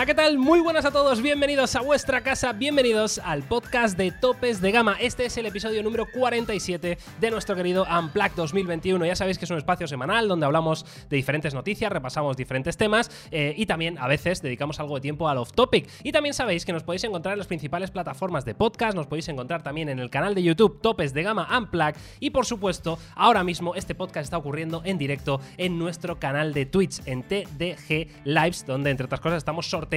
Hola, ¿qué tal? Muy buenas a todos, bienvenidos a vuestra casa, bienvenidos al podcast de Topes de Gama. Este es el episodio número 47 de nuestro querido Unplugged 2021. Ya sabéis que es un espacio semanal donde hablamos de diferentes noticias, repasamos diferentes temas eh, y también a veces dedicamos algo de tiempo al off-topic. Y también sabéis que nos podéis encontrar en las principales plataformas de podcast, nos podéis encontrar también en el canal de YouTube Topes de Gama Unplugged y por supuesto, ahora mismo este podcast está ocurriendo en directo en nuestro canal de Twitch, en TDG Lives, donde entre otras cosas estamos sorteando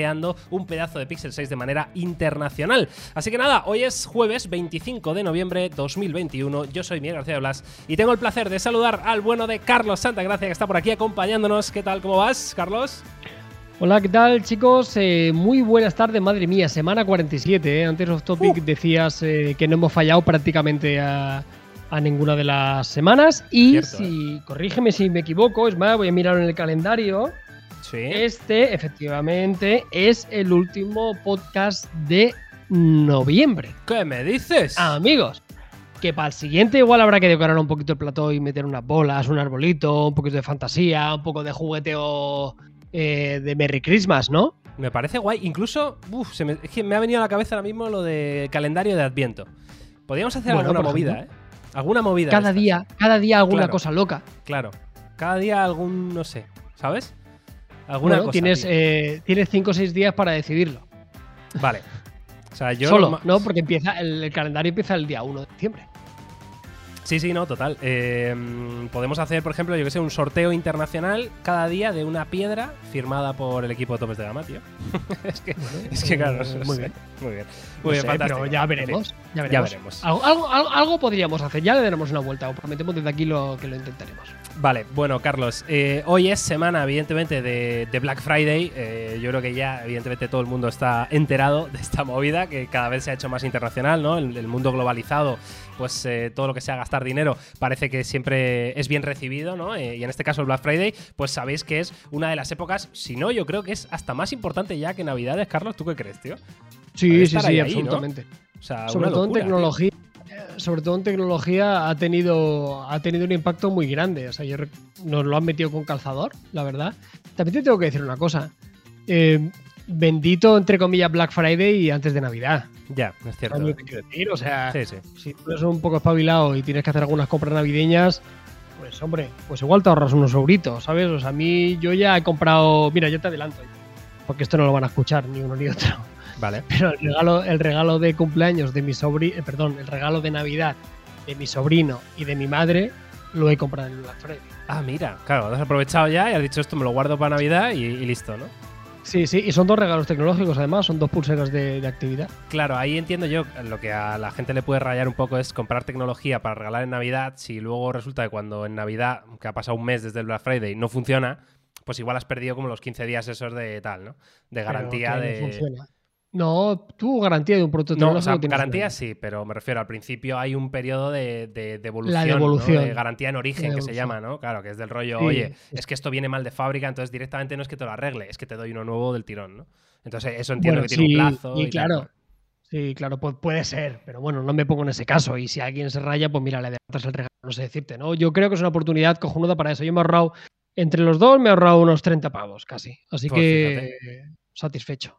un pedazo de Pixel 6 de manera internacional. Así que nada, hoy es jueves 25 de noviembre 2021. Yo soy Miguel García Blas y tengo el placer de saludar al bueno de Carlos Santa Gracia que está por aquí acompañándonos. ¿Qué tal? ¿Cómo vas, Carlos? Hola, ¿qué tal chicos? Eh, muy buenas tardes, madre mía, semana 47. ¿eh? Antes of topic Uh. decías eh, que no hemos fallado prácticamente a, a ninguna de las semanas. Y Cierto, si, corrígeme si me equivoco, es más, voy a mirar en el calendario. Sí. Este, efectivamente, es el último podcast de noviembre. ¿Qué me dices? Amigos, que para el siguiente igual habrá que decorar un poquito el plató y meter unas bolas, un arbolito, un poquito de fantasía, un poco de jugueteo eh, de Merry Christmas, ¿no? Me parece guay. Incluso, uf, se me, es que me ha venido a la cabeza ahora mismo lo de calendario de Adviento. Podríamos hacer Bueno, alguna movida. ¿eh? Alguna movida. Cada día, cada día alguna Claro. cosa loca. Claro. Cada día algún, no sé, ¿sabes? Alguna Bueno, cosa. tienes, eh, tienes cinco o seis días para decidirlo. Vale. O sea, yo. Solo, ¿no? Porque empieza el, el calendario empieza el día 1 de diciembre. Sí, sí, no, total. Eh, podemos hacer, por ejemplo, yo que sé, un sorteo internacional cada día de una piedra firmada por el equipo de Topes de Gama, tío. es, que, es que, claro, no sé, muy bien. Muy bien. No Muy bien, sé, fantástico. pero ya veremos. Ya veremos. Algo, algo- algo- algo podríamos hacer, ya le daremos una vuelta. Os prometemos desde aquí lo, que lo intentaremos. Vale, bueno, Carlos, eh, hoy es semana, evidentemente, de, de Black Friday. Eh, yo creo que ya, evidentemente, todo el mundo está enterado de esta movida, que cada vez se ha hecho más internacional, ¿no? El, el mundo globalizado, pues eh, todo lo que sea gastar dinero parece que siempre es bien recibido, ¿no? Y en este caso, el Black Friday, pues sabéis que es una de las épocas, si no, yo creo que es hasta más importante ya que Navidades. Carlos, ¿tú qué crees, tío? Sí, sí, sí, ahí, absolutamente. O sea, sobre todo locura, en tecnología eh, sobre todo en tecnología ha tenido ha tenido un impacto muy grande o sea yo nos lo han metido con calzador la verdad también te tengo que decir una cosa Eh, bendito entre comillas Black Friday y antes de Navidad Ya, es cierto. ¿Sabes lo que quiero decir? o sea Sí, sí. si tú eres un poco espabilado y tienes que hacer algunas compras navideñas pues hombre pues igual te ahorras unos euritos sabes o sea a mí yo ya he comprado mira yo te adelanto porque esto no lo van a escuchar ni uno ni otro Vale. pero el regalo, el regalo de cumpleaños de mi sobrino, perdón, el regalo de Navidad de mi sobrino y de mi madre lo he comprado en el Black Friday. Ah, mira, claro, has aprovechado ya y has dicho esto, me lo guardo para Navidad y, y listo, ¿no? Sí, sí, y son dos regalos tecnológicos además, son dos pulseras de, de actividad. Claro, ahí entiendo yo lo que a la gente le puede rayar un poco es comprar tecnología para regalar en Navidad. Si luego resulta que cuando en Navidad, que ha pasado un mes desde el Black Friday, no funciona, pues igual has perdido como los 15 días esos de tal, ¿no? De garantía Pero de. No, funciona. No, tú garantía de un producto No, o sea, garantía sí, pero me refiero al principio hay un periodo de, de devolución, La ¿no? devolución. de garantía en origen que se llama, ¿no? Claro, que es del rollo, Sí. oye, es que esto viene mal de fábrica, entonces directamente no es que te lo arregle, es que te doy uno nuevo del tirón, ¿no? Entonces eso entiendo Bueno, que tiene un plazo. y claro. ¿no? Sí, claro, pu- puede ser, pero bueno, no me pongo en ese caso. Y si alguien se raya, pues mira, le adelantas el regalo, no sé decirte, ¿no? Yo creo que es una oportunidad cojonuda para eso. Yo me he ahorrado, entre los dos, me he ahorrado unos 30 pavos casi. Así Pues que satisfecho.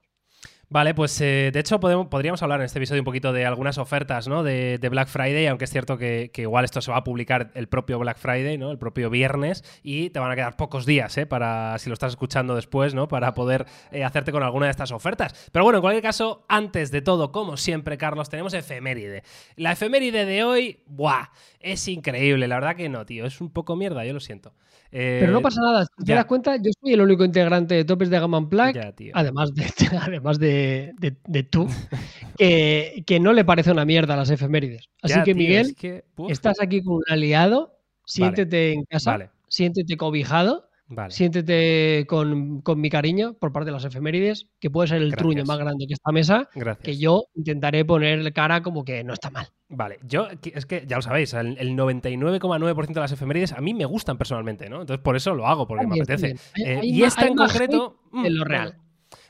Vale, pues eh, de hecho podemos, podríamos hablar en este episodio un poquito de algunas ofertas ¿no? de, de Black Friday, aunque es cierto que, que igual esto se va a publicar el propio Black Friday, ¿no? el propio viernes, y te van a quedar pocos días ¿eh? para, si lo estás escuchando después, ¿no? para poder eh, hacerte con alguna de estas ofertas. Pero bueno, en cualquier caso, antes de todo, como siempre, Carlos, tenemos efeméride. La efeméride de hoy, ¡buah! Es increíble, la verdad que no, tío, es un poco mierda, yo lo siento. Eh, Pero no pasa nada, si te das cuenta, yo soy el único integrante de Topes de Gama Unplugged, ya, tío. además de, además de, de- de tú, que, que no le parece una mierda las efemérides. Así Ya, que, tío, Miguel, es que- estás aquí con un aliado, siéntete en casa, Vale, siéntete cobijado, vale. siéntete con, con mi cariño por parte de las efemérides, que puede ser el Gracias. truño más grande que esta mesa, Gracias. que yo intentaré poner cara como que no está mal. Vale, yo es que ya lo sabéis, el, el 99,9% de las efemérides a mí me gustan personalmente, ¿no? Entonces por eso lo hago, porque me apetece. Hay- Eh, hay y esta en concreto. mm, en lo real.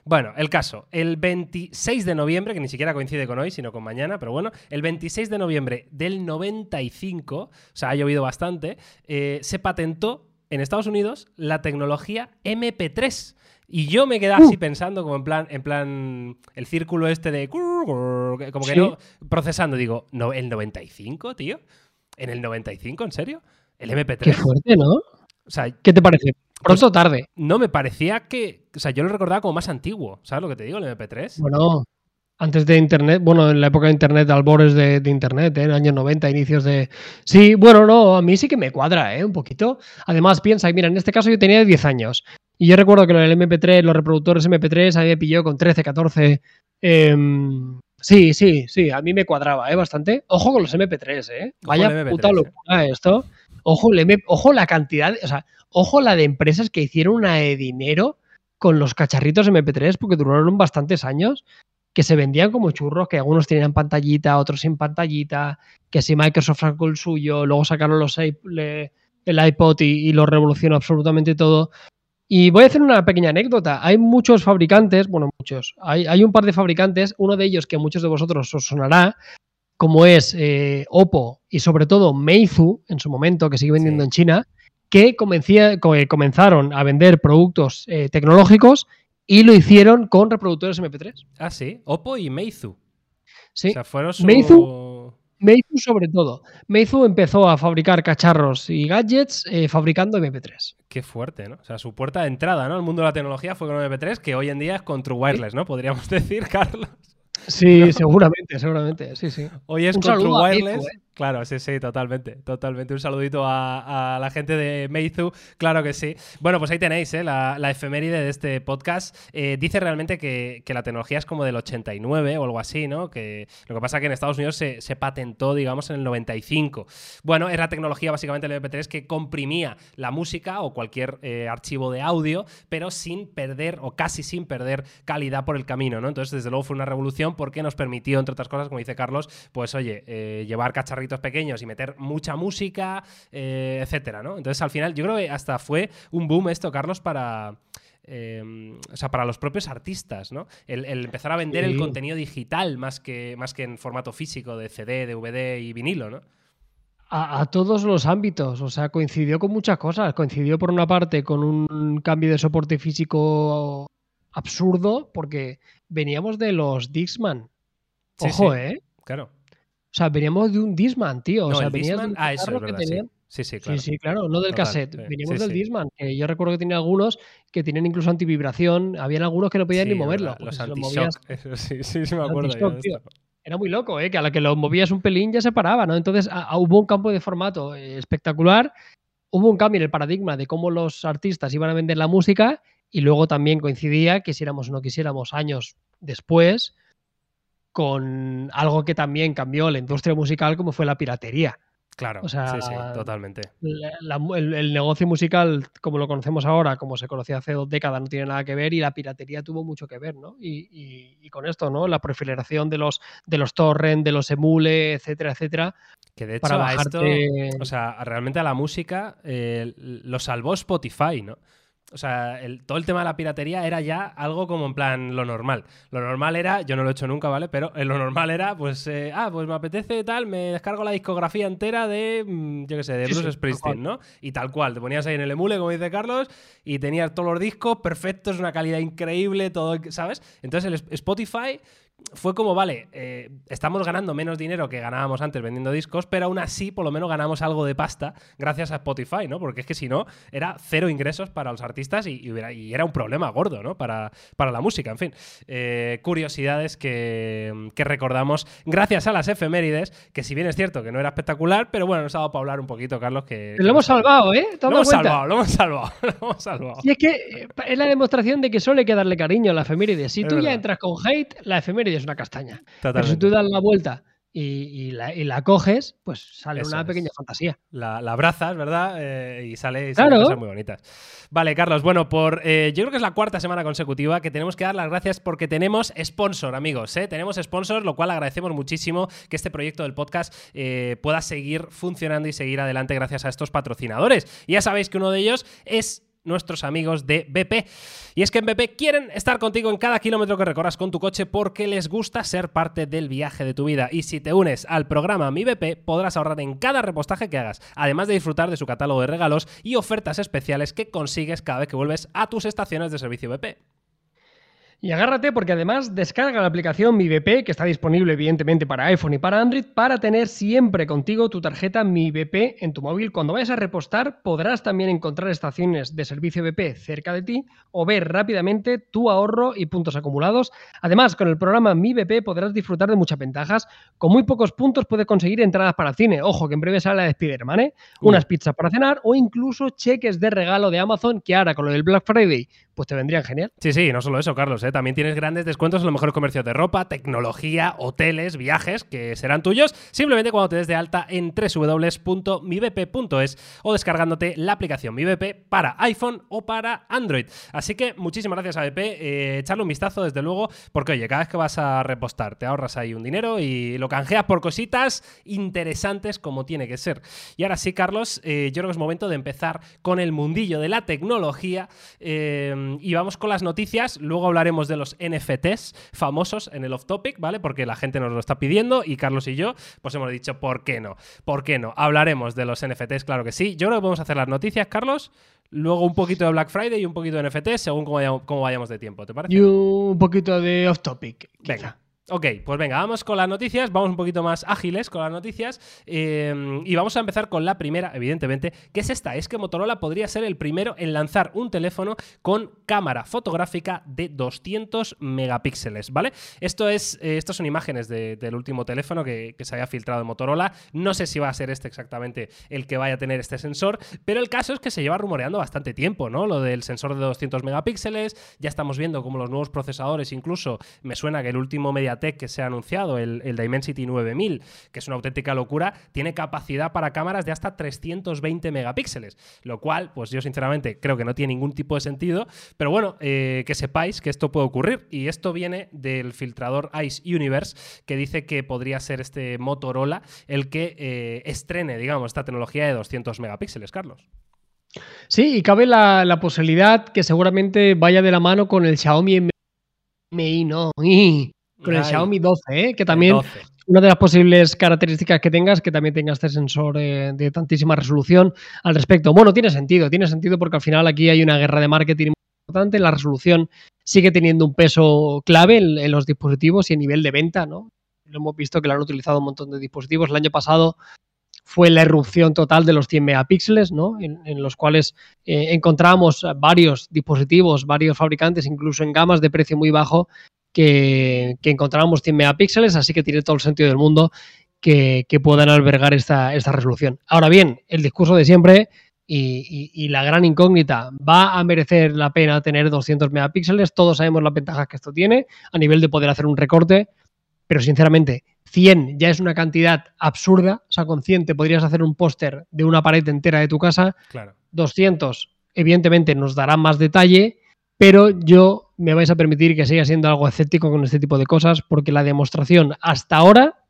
Bueno, el caso, el 26 de noviembre, que ni siquiera coincide con hoy, sino con mañana, pero bueno, el 26 de noviembre del 95, o sea, ha llovido bastante, eh, se patentó en Estados Unidos la tecnología MP3. Y yo me quedé así pensando, como en plan, en plan, el círculo este de. Como que Sí. no. Procesando, digo, no, ¿el 95, tío? ¿En el 95, en serio? ¿El MP3? Qué fuerte, ¿no? O sea, ¿Qué te parece? Pronto o tarde. no me parecía que. O sea, yo lo recordaba como más antiguo. ¿Sabes lo que te digo? El MP3. Bueno, antes de Internet, bueno, en la época de Internet, albores de, de Internet, ¿eh? en años 90, inicios de... Sí, bueno, no, a mí sí que me cuadra, ¿eh? Un poquito. Además, piensa, mira, en este caso yo tenía 10 años. Y yo recuerdo que lo del MP3, los reproductores MP3, a mí me pilló con 13, 14. em, sí, sí, sí, a mí me cuadraba, ¿eh? Bastante. Ojo con los MP3, ¿eh? Vaya el MP3, puta ¿eh? locura esto. Ojo, ojo la cantidad, o sea, ojo la de empresas que hicieron una de dinero con los cacharritos MP3 porque duraron bastantes años que se vendían como churros, que algunos tenían pantallita, otros sin pantallita, que si Microsoft sacó el suyo, luego sacaron los el iPod y, y lo revolucionó absolutamente todo. Y voy a hacer una pequeña anécdota. Hay muchos fabricantes, bueno, muchos, hay, hay un par de fabricantes, uno de ellos que a muchos de vosotros os sonará, como es eh, Oppo y sobre todo Meizu en su momento, que sigue vendiendo Sí. en China, que eh, comenzaron a vender productos eh, tecnológicos y lo hicieron con reproductores MP3. Ah, sí. Oppo y Meizu. Sí. O sea, fueron su. Meizu- Meizu sobre todo. Meizu empezó a fabricar cacharros y gadgets eh, fabricando MP3. Qué fuerte, ¿no? O sea, su puerta de entrada, ¿no? Al mundo de la tecnología fue con MP3, que hoy en día es con True Wireless, ¿no? Podríamos decir, Carlos. Sí, seguramente, seguramente. Sí, sí. Hoy es Un con True saludo a Meizu, Wireless. ¿eh? Claro, sí, sí, totalmente, totalmente. Un saludito a, la gente de Meizu, claro que sí. Bueno, pues ahí tenéis ¿eh? la, la efeméride de este podcast. Eh, dice realmente que, que la tecnología es como del 89 o algo así, ¿no? Que lo que pasa es que en Estados Unidos se, se patentó, digamos, en el 95. Bueno, era tecnología básicamente el MP3 que comprimía la música o cualquier eh, archivo de audio, pero sin perder o casi sin perder calidad por el camino, ¿no? Entonces, desde luego fue una revolución porque nos permitió, entre otras cosas, como dice Carlos, pues oye, eh, llevar cacharritos pequeños y meter mucha música, eh, etcétera, ¿no? Entonces, al final, yo creo que hasta fue un boom esto, Carlos, para. eh, o sea, para los propios artistas, ¿no? El, el empezar a vender el contenido digital más que, más que en formato físico de CD, DVD y vinilo, ¿no? A, a todos los ámbitos, o sea, coincidió con muchas cosas. Coincidió por una parte con un cambio de soporte físico absurdo, porque veníamos de los Dixman. Sí, Ojo, sí. ¿eh? Claro. O sea, veníamos de un Disman, tío. O no, sea, el venías de Discman, un ah, eso es cacharro que verdad, sí. Sí, sí, claro. Sí, sí, claro, no del Total, cassette. sí. Veníamos del. Disman, que yo recuerdo que tenía algunos que tenían incluso antivibración. Habían algunos que no podían ni moverlo. verdad, Los lo anti-shock. Eso sí, sí, sí me acuerdo yo de tío. Era muy loco, ¿eh? Que a la que lo movías un pelín ya se paraba, ¿no? Entonces a- a- hubo un campo de formato eh, espectacular. Hubo un cambio en el paradigma de cómo los artistas iban a vender la música y luego también coincidía, quisiéramos o no quisiéramos, años después, con algo que también cambió la industria musical como fue la piratería. Claro, O sea, sí, sí, totalmente. La- la- el, el negocio musical, como lo conocemos ahora, como se conocía hace dos décadas, no tiene nada que ver y la piratería tuvo mucho que ver, ¿no? Y, y- y con esto, ¿no? La proliferación de los, de los torrent, de los emule, etcétera, etcétera, Que de hecho para a esto, bajarte... o sea, realmente a la música eh, lo salvó Spotify, ¿no? O sea, el- todo el tema de la piratería era ya algo como en plan lo normal. Lo normal era, yo no lo he hecho nunca, ¿vale? Pero eh, lo normal era, pues, eh, ah, pues me apetece tal, me descargo la discografía entera de, mm, yo qué sé, de Sí, Bruce sí, Springsteen, ¿no? Y tal cual, te ponías ahí en el emule, como dice Carlos, y tenías todos los discos perfectos, una calidad increíble, todo, ¿sabes? Entonces el Sp- Spotify fue como, vale, eh, estamos ganando menos dinero que ganábamos antes vendiendo discos, pero aún así por lo menos ganamos algo de pasta gracias a Spotify, ¿no? Porque es que si no, era cero ingresos para los artistas y, y hubiera- y era un problema gordo, ¿no? Para, para la música, en fin. Eh, curiosidades que, que recordamos gracias a las efemérides, que si bien es cierto que no era espectacular, pero bueno, nos ha dado para hablar un poquito, Carlos, que... Lo hemos salvado, ¿eh? ¿Te has Lo hemos salvado, lo hemos salvado, lo hemos salvado. Y es que eh, es la demostración de que solo hay que darle cariño a la efeméride. Si Es tú ya entras con hate, la efeméride es una castaña. Pero si tú das la vuelta y, y la, y la coges, pues sale Eso una es. pequeña fantasía. la, la abrazas, ¿verdad? Eh, y sale, y Claro. cosas muy bonitas. Vale, Carlos, bueno, por eh, yo creo que es la cuarta semana consecutiva que tenemos que dar las gracias porque tenemos sponsor, amigos. ¿eh? Tenemos sponsor, lo cual agradecemos muchísimo que este proyecto del podcast pueda seguir funcionando y seguir adelante gracias a estos patrocinadores. Y ya sabéis que uno de ellos es nuestros amigos de BP. Y es que en BP quieren estar contigo en cada kilómetro que recorras con tu coche porque les gusta ser parte del viaje de tu vida. Y si te unes al programa Mi BP, podrás ahorrar en cada repostaje que hagas, además de disfrutar de su catálogo de regalos y ofertas especiales que consigues cada vez que vuelves a tus estaciones de servicio BP. Y agárrate porque además descarga la aplicación Mi BP, que está disponible evidentemente para iPhone y para Android, para tener siempre contigo tu tarjeta Mi BP en tu móvil. Cuando vayas a repostar podrás también encontrar estaciones de servicio BP cerca de ti o ver rápidamente tu ahorro y puntos acumulados. Además, con el programa Mi BP podrás disfrutar de muchas ventajas. Con muy pocos puntos puedes conseguir entradas para el cine. Ojo, que en breve sale la de Spider-Man, ¿eh? Unas pizzas para cenar o incluso cheques de regalo de Amazon que ahora con lo del Black Friday pues te vendrían genial. Sí, sí, no solo eso, Carlos. ¿eh? También tienes grandes descuentos en los mejores comercios de ropa, tecnología, hoteles, viajes, que serán tuyos simplemente cuando te des de alta en www.mibp.es o descargándote la aplicación MiBP para iPhone o para Android. Así que muchísimas gracias a BP. Eh, echarle un vistazo, desde luego, porque oye, cada vez que vas a repostar te ahorras ahí un dinero y lo canjeas por cositas interesantes como tiene que ser. Y ahora sí, Carlos, eh, yo creo que es momento de empezar con el mundillo de la tecnología. Eh, y vamos con las noticias. Luego hablaremos de los NFTs famosos en el off topic, ¿vale? Porque la gente nos lo está pidiendo y Carlos y yo, pues hemos dicho, ¿por qué no? ¿Por qué no? Hablaremos de los NFTs, claro que sí. Yo creo que podemos hacer las noticias, Carlos. Luego un poquito de Black Friday y un poquito de NFTs, según cómo vayamos, de tiempo, ¿te parece? Y un poquito de off topic. Venga. Ok, pues venga, vamos con las noticias, vamos un poquito más ágiles con las noticias eh, y vamos a empezar con la primera, evidentemente, que es esta, es que Motorola podría ser el primero en lanzar un teléfono con cámara fotográfica de 200 megapíxeles, ¿vale? Esto es, eh, estas son imágenes del último teléfono que, se había filtrado de Motorola, no sé si va a ser este exactamente el que vaya a tener este sensor, pero el caso es que se lleva rumoreando bastante tiempo, ¿no? Lo del sensor de 200 megapíxeles, ya estamos viendo como los nuevos procesadores, incluso me suena que el último media Tech que se ha anunciado, el, el, Dimensity 9000, que es una auténtica locura, tiene capacidad para cámaras de hasta 320 megapíxeles, lo cual, pues yo sinceramente creo que no tiene ningún tipo de sentido, pero bueno, eh, que sepáis que esto puede ocurrir y esto viene del filtrador Ice Universe, que dice que podría ser este Motorola el que eh, estrene, digamos, esta tecnología de 200 megapíxeles, Carlos. Sí, y cabe la, posibilidad que seguramente vaya de la mano con el Xiaomi Mi no, con el Xiaomi 12, ¿eh? que también una de las posibles características que tengas que también tenga este sensor eh, de tantísima resolución al respecto. Bueno, tiene sentido, tiene sentido porque al final aquí hay una guerra de marketing importante, la resolución sigue teniendo un peso clave en, los dispositivos y a nivel de venta, ¿no? Lo hemos visto que lo han utilizado un montón de dispositivos. El año pasado fue la erupción total de los 100 megapíxeles, ¿no? en, los cuales eh, encontramos varios dispositivos, varios fabricantes, incluso en gamas de precio muy bajo, que, encontramos 100 megapíxeles, así que tiene todo el sentido del mundo que, puedan albergar esta, resolución. Ahora bien, el discurso de siempre y, la gran incógnita, ¿va a merecer la pena tener 200 megapíxeles? Todos sabemos las ventajas que esto tiene a nivel de poder hacer un recorte, pero sinceramente, 100 ya es una cantidad absurda, o sea, con 100 te podrías hacer un póster de una pared entera de tu casa, claro. 200 evidentemente nos dará más detalle, pero yo me vais a permitir que siga siendo algo escéptico con este tipo de cosas porque la demostración hasta ahora,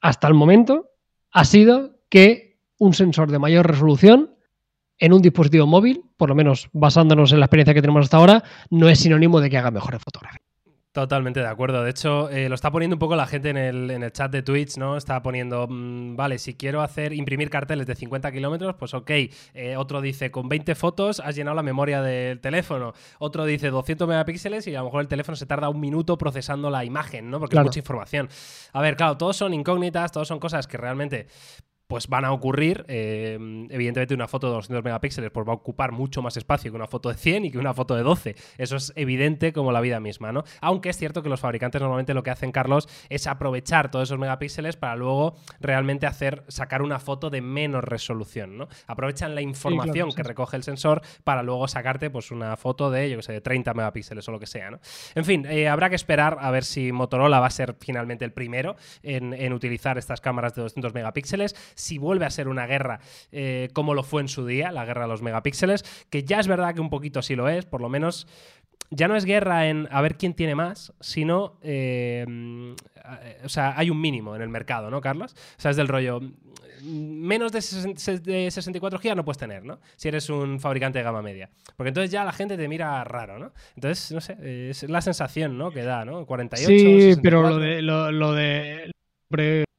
hasta el momento, ha sido que un sensor de mayor resolución en un dispositivo móvil, por lo menos basándonos en la experiencia que tenemos hasta ahora, no es sinónimo de que haga mejores fotografías. Totalmente de acuerdo. De hecho, eh, lo está poniendo un poco la gente en el, en el chat de Twitch, ¿no? Está poniendo, mm, vale, si quiero hacer imprimir carteles de 50 kilómetros, pues ok. Eh, otro dice, con 20 fotos has llenado la memoria del teléfono. Otro dice 200 megapíxeles y a lo mejor el teléfono se tarda un minuto procesando la imagen, ¿no? Porque es mucha información. A ver, claro, todos son incógnitas, todos son cosas que realmente pues van a ocurrir. Eh, evidentemente, una foto de 200 megapíxeles pues va a ocupar mucho más espacio que una foto de 100 y que una foto de 12. Eso es evidente como la vida misma, ¿no? Aunque es cierto que los fabricantes normalmente lo que hacen, Carlos, es aprovechar todos esos megapíxeles para luego realmente hacer, sacar una foto de menos resolución, ¿no? Aprovechan la información que recoge el sensor para luego sacarte pues una foto de, yo que sé, de 30 megapíxeles o lo que sea, ¿no? En fin, eh, habrá que esperar a ver si Motorola va a ser finalmente el primero en, en utilizar estas cámaras de 200 megapíxeles si vuelve a ser una guerra eh, como lo fue en su día, la guerra de los megapíxeles, que ya es verdad que un poquito sí lo es, por lo menos ya no es guerra en a ver quién tiene más, sino, eh, o sea, hay un mínimo en el mercado, ¿no, Carlos? O sea, es del rollo, menos de, 64 GB no puedes tener, ¿no? Si eres un fabricante de gama media. Porque entonces ya la gente te mira raro, ¿no? Entonces, no sé, es la sensación, ¿no? Que da, ¿no? 48. Sí, pero lo de, lo, de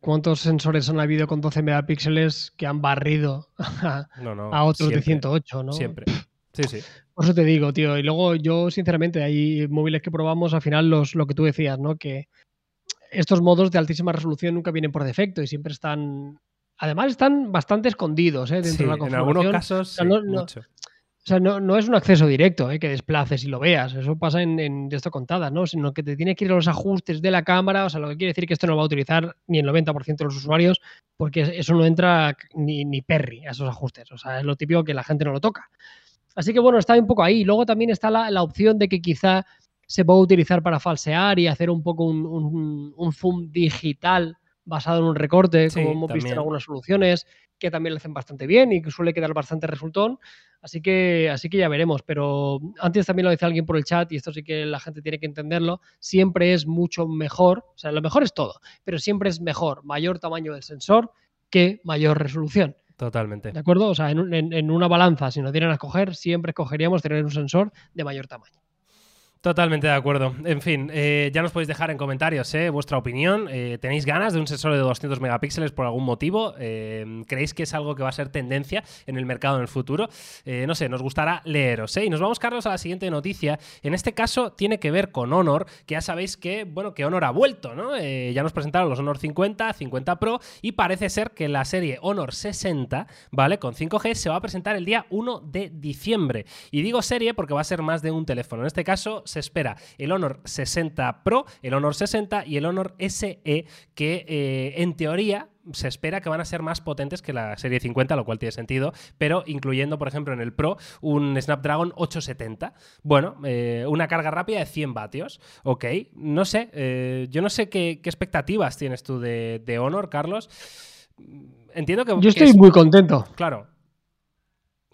¿Cuántos sensores han habido con 12 megapíxeles que han barrido a, otros de 108, ¿no? Siempre. Sí, sí. Por eso te digo, tío. Y luego yo, sinceramente, hay móviles que probamos, al final los, lo que tú decías, ¿no? Que estos modos de altísima resolución nunca vienen por defecto y siempre están Además están bastante escondidos ¿eh? dentro de la configuración. En algunos casos, no, mucho. O sea, no, es un acceso directo ¿eh? que desplaces y lo veas. Eso pasa en, esto contadas, ¿no? Sino que te tiene que ir a los ajustes de la cámara. O sea, lo que quiere decir que esto no va a utilizar ni el 90% de los usuarios, porque eso no entra ni, ni perry a esos ajustes. O sea, es lo típico que la gente no lo toca. Así que bueno, está un poco ahí. Luego también está la, la opción de que quizá se pueda utilizar para falsear y hacer un poco un, un, un zoom digital basado en un recorte, como hemos visto en algunas soluciones, que también lo hacen bastante bien y que suele quedar bastante resultón. Así que, así que ya veremos. Pero antes también lo dice alguien por el chat, y esto sí que la gente tiene que entenderlo, siempre es mucho mejor, o sea, lo mejor es todo, pero siempre es mejor mayor tamaño del sensor que mayor resolución. Totalmente. ¿De acuerdo? O sea, en, en una balanza, si nos dieran a escoger, siempre escogeríamos tener un sensor de mayor tamaño. Totalmente de acuerdo. En fin, eh, ya nos podéis dejar en comentarios eh, vuestra opinión. Eh, ¿Tenéis ganas de un sensor de 200 megapíxeles por algún motivo? ¿Creéis que es algo que va a ser tendencia en el mercado en el futuro? no sé, nos gustará leeros. Y nos vamos, Carlos, a la siguiente noticia. En este caso tiene que ver con Honor, que ya sabéis que, bueno, que Honor ha vuelto, ¿no? ya nos presentaron los Honor 50, 50 Pro y parece ser que la serie Honor 60, ¿vale? Con 5G se va a presentar el día 1 de diciembre. Y digo serie porque va a ser más de un teléfono. En este caso, se espera el Honor 60 Pro, el Honor 60 y el Honor SE, que eh, en teoría se espera que van a ser más potentes que la serie 50, lo cual tiene sentido, pero incluyendo, por ejemplo, en el Pro un Snapdragon 870. Bueno, eh, una carga rápida de 100 vatios. Ok, no sé, eh, yo no sé qué, expectativas tienes tú de, Honor, Carlos. Entiendo que... Yo estoy muy contento. Claro,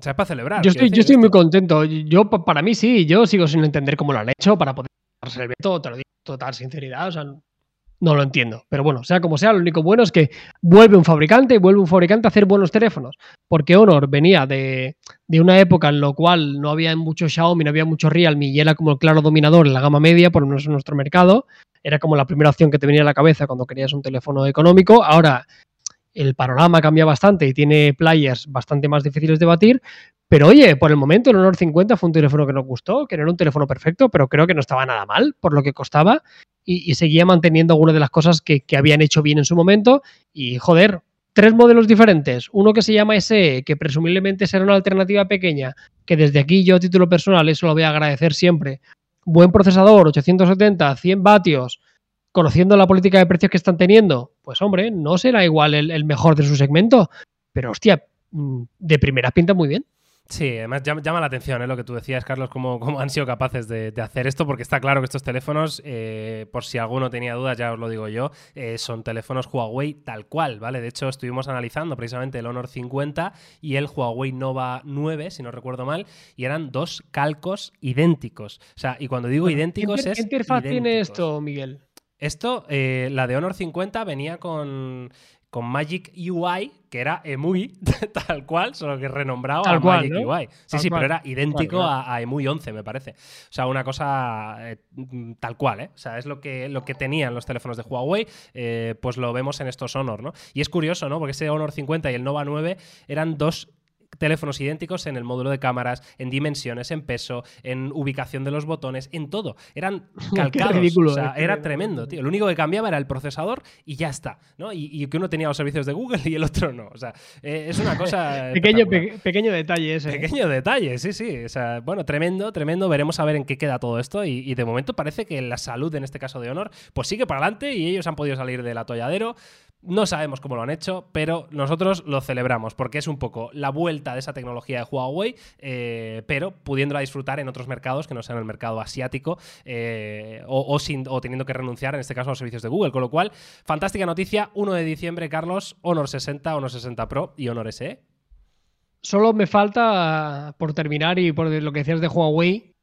o sea, para celebrar. Yo estoy, yo estoy muy contento. Yo, para mí sí, yo sigo sin entender cómo lo han hecho para poder hacer el veto, te lo digo total sinceridad, o sea, no lo entiendo. Pero bueno, sea como sea, lo único bueno es que vuelve un fabricante y vuelve un fabricante a hacer buenos teléfonos. Porque Honor venía de, de una época en la cual no había mucho Xiaomi, no había mucho Realme y era como el claro dominador en la gama media, por lo menos en nuestro mercado. Era como la primera opción que te venía a la cabeza cuando querías un teléfono económico. Ahora el panorama cambia bastante y tiene players bastante más difíciles de batir. Pero oye, por el momento el Honor 50 fue un teléfono que nos gustó, que no era un teléfono perfecto, pero creo que no estaba nada mal por lo que costaba y, seguía manteniendo algunas de las cosas que, habían hecho bien en su momento. Y joder, tres modelos diferentes. Uno que se llama SE, que presumiblemente será una alternativa pequeña, que desde aquí yo a título personal eso lo voy a agradecer siempre. Buen procesador, 870, 100 vatios, conociendo la política de precios que están teniendo, pues hombre, no será igual el, mejor de su segmento, pero hostia, mm, de primera pinta muy bien. Sí, además llama, la atención ¿eh? lo que tú decías, Carlos, cómo, cómo han sido capaces de, hacer esto, porque está claro que estos teléfonos, eh, por si alguno tenía dudas, ya os lo digo yo, eh, son teléfonos Huawei tal cual, ¿vale? De hecho, estuvimos analizando precisamente el Honor 50 y el Huawei Nova 9, si no recuerdo mal, y eran dos calcos idénticos. O sea, y cuando digo idénticos es. ¿Qué interfaz tiene esto, Miguel? Esto, eh, la de Honor 50 venía con, con Magic UI, que era EMUI, tal cual, solo que renombrado a Magic UI. Sí, sí, pero era idéntico a, EMUI 11, me parece. O sea, una cosa eh, tal cual, ¿eh? O sea, es lo que, lo que tenían los teléfonos de Huawei, eh, pues lo vemos en estos Honor, ¿no? Y es curioso, ¿no? Porque ese Honor 50 y el Nova 9 eran dos teléfonos idénticos en el módulo de cámaras, en dimensiones, en peso, en ubicación de los botones, en todo. Eran calcados. ridículo, o sea, eh, era tremendo, tío. Lo único que cambiaba era el procesador y ya está, ¿no? Y, que uno tenía los servicios de Google y el otro no. O sea, eh, es una cosa. pequeño, pequeño detalle ese. ¿eh? Pequeño detalle, sí, sí. O sea, bueno, tremendo, tremendo. Veremos a ver en qué queda todo esto. Y, y de momento parece que la salud, en este caso de Honor, pues sigue para adelante y ellos han podido salir del atolladero. No sabemos cómo lo han hecho, pero nosotros lo celebramos porque es un poco la vuelta de esa tecnología de Huawei, eh, pero pudiéndola disfrutar en otros mercados que no sean el mercado asiático eh, o, sin, o teniendo que renunciar, en este caso, a los servicios de Google. Con lo cual, fantástica noticia, 1 de diciembre, Carlos, Honor 60, Honor 60 Pro y Honor SE. Solo me falta, por terminar y por lo que decías de Huawei,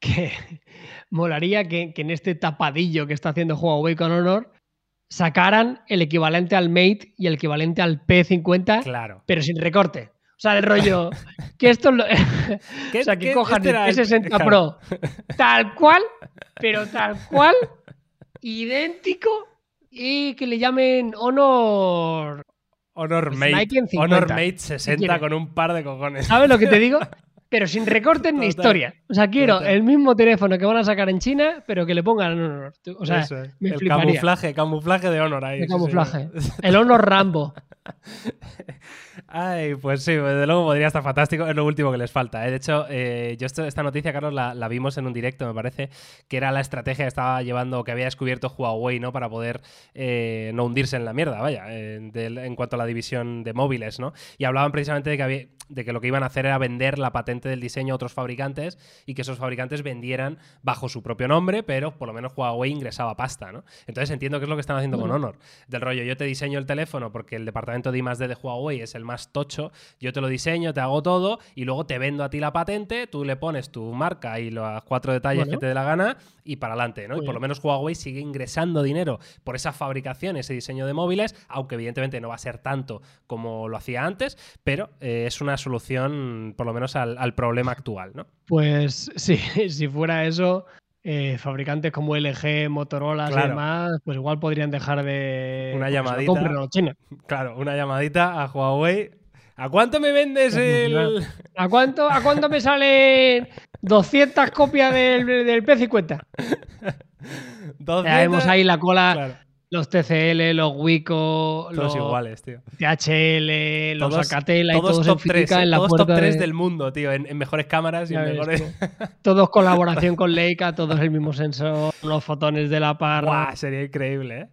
que molaría que, en este tapadillo que está haciendo Huawei con Honor sacaran el equivalente al Mate y el equivalente al P50, claro. pero sin recorte. O sea, el rollo. Que esto lo, o sea, que cojan este el P60 Pro tal cual, pero tal cual, idéntico, y que le llamen Honor. Honor Mate. Honor Mate 60 con un par de cojones. ¿Sabes lo que te digo? Pero sin recorte ni historia. O sea, quiero el mismo teléfono que van a sacar en China, pero que le pongan Honor. O sea, me el camuflaje, camuflaje de Honor ahí. El camuflaje. El Honor Rambo. Ay, pues sí, desde luego podría estar fantástico. Es lo último que les falta. ¿eh? De hecho, eh, yo esta noticia, Carlos, la, vimos en un directo, me parece, que era la estrategia que estaba llevando, que había descubierto Huawei, ¿no? Para poder eh, no hundirse en la mierda, vaya, en cuanto a la división de móviles, ¿no? Y hablaban precisamente de que, había, de que lo que iban a hacer era vender la patente del diseño a otros fabricantes y que esos fabricantes vendieran bajo su propio nombre, pero por lo menos Huawei ingresaba pasta, ¿no? Entonces entiendo que es lo que están haciendo con Honor. Del rollo, yo te diseño el teléfono porque el departamento de I+D de Huawei es el más tocho, yo te lo diseño, te hago todo y luego te vendo a ti la patente, tú le pones tu marca y los cuatro detalles que te dé la gana y para adelante, ¿no? Y por lo menos Huawei sigue ingresando dinero por esa fabricación, ese diseño de móviles, aunque evidentemente no va a ser tanto como lo hacía antes, pero eh, es una solución por lo menos al, problema actual, ¿no? Pues sí, si fuera eso, eh, fabricantes como LG, Motorola y demás, pues igual podrían dejar de. Una llamadita. Claro, una llamadita a Huawei. ¿A cuánto me vendes el.? ¿A cuánto, a cuánto me salen 200 copias del, del P50? Ya vemos ahí la cola. Los TCL, los Wico, los iguales, tío. THL, los Acatela y todos top 3, en la todos top 3 del mundo, tío, en, mejores cámaras y en mejores. todos colaboración con Leica, todos el mismo sensor, los fotones de la parra. sería increíble, ¿eh?